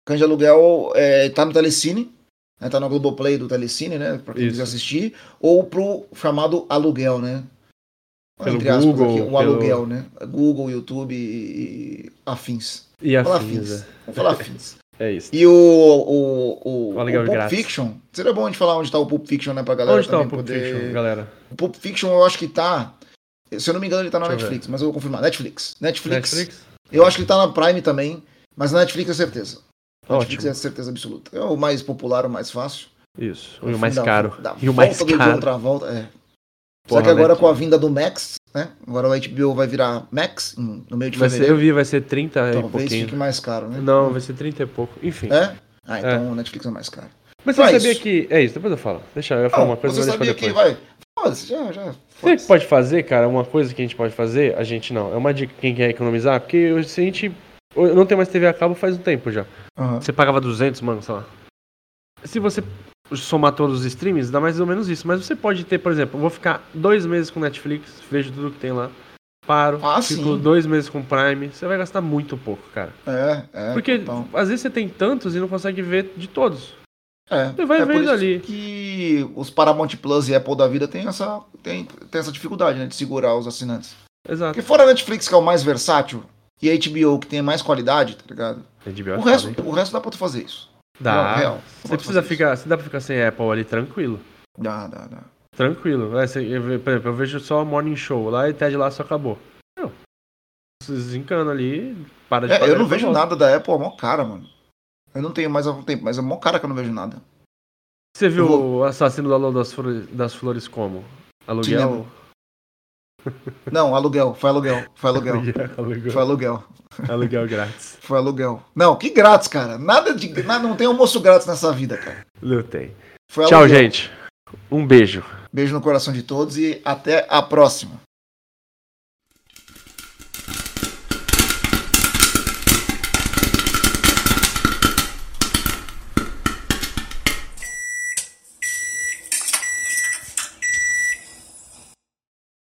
De Aluguel é, tá no Telecine, né? Tá no Globoplay do Telecine, né? Pra quem Isso. quiser assistir. Ou pro chamado aluguel, né? Pelo Entre aspas Google, aqui, o pelo- aluguel, né? Google, YouTube e, afins. E afins, afins. é. Vamos falar afins. *laughs* É isso. E o, o, o, O o Pulp. Fiction. Seria bom a gente falar onde tá o Pulp Fiction, né? Pra galera Onde tá o também Pulp poder... Fiction, galera? O Pulp Fiction eu acho que tá. Se eu não me engano, ele tá na Deixa Netflix, mas eu vou confirmar. Netflix. Netflix. Netflix? Eu acho que ele tá na Prime também, mas na Netflix é certeza. Netflix Ótimo. é certeza absoluta. É o mais popular, o mais fácil. Isso. É E o mais caro. E o mais volta do caro. John Travolta, é. Porra, Só que agora né? com a vinda do Max, né? Agora o HBO vai virar Max no meio de Vai ser, eu fevereiro. vi, vai ser 30 e Talvez pouquinho. fique mais caro, né? Não, vai ser 30 e pouco. Enfim. É? Ah, então o Netflix é mais caro. Mas você é sabia isso. que. É isso, depois eu falo. Deixa eu falar Não, uma coisa, você sabia que vai. Foda-se, já, já. Foda-se. pode fazer, cara? Uma coisa que a gente pode fazer, a gente não. É uma dica quem quer economizar, porque se a gente. Eu não tenho mais TV a cabo faz um tempo já. Aham. Você pagava 200, mano, sei lá. Se você somar todos os streams, dá mais ou menos isso. Mas você pode ter, por exemplo, vou ficar dois meses com Netflix, vejo tudo que tem lá, paro, Ah, fico sim. dois meses com Prime, você vai gastar muito pouco, cara. É, é. Porque total. às vezes você tem tantos e não consegue ver de todos. É, Você vai é vendo ali. que os Paramount Plus e Apple da vida tem essa, tem, tem essa dificuldade, né? De segurar os assinantes. Exato. Porque fora a Netflix, que é o mais versátil, e a HBO, que tem mais qualidade, tá ligado? HBO é O resto, o resto dá pra tu fazer isso. Dá. Real, real. Você precisa ficar. Você dá pra ficar sem Apple ali tranquilo. Dá, dá, dá. Tranquilo. Eu ve- por exemplo, eu vejo só Morning Show lá e Ted Lasso acabou. Não. Vocês desencanam ali, para de É, eu não vejo nada da Apple há mó cara, mano. Eu não tenho mais há um tempo, mas é mó cara que eu não vejo nada. Você viu Eu o assassino da Lua das Flores, das Flores como? Aluguel? Cinema. Não, aluguel, foi aluguel, foi aluguel. *laughs* aluguel. Foi aluguel, aluguel grátis. *laughs* foi aluguel. Não, que grátis, cara. Nada de. Nada, não tem almoço grátis nessa vida, cara. Não tem. Tchau, gente. Um beijo. Beijo no coração de todos e até a próxima.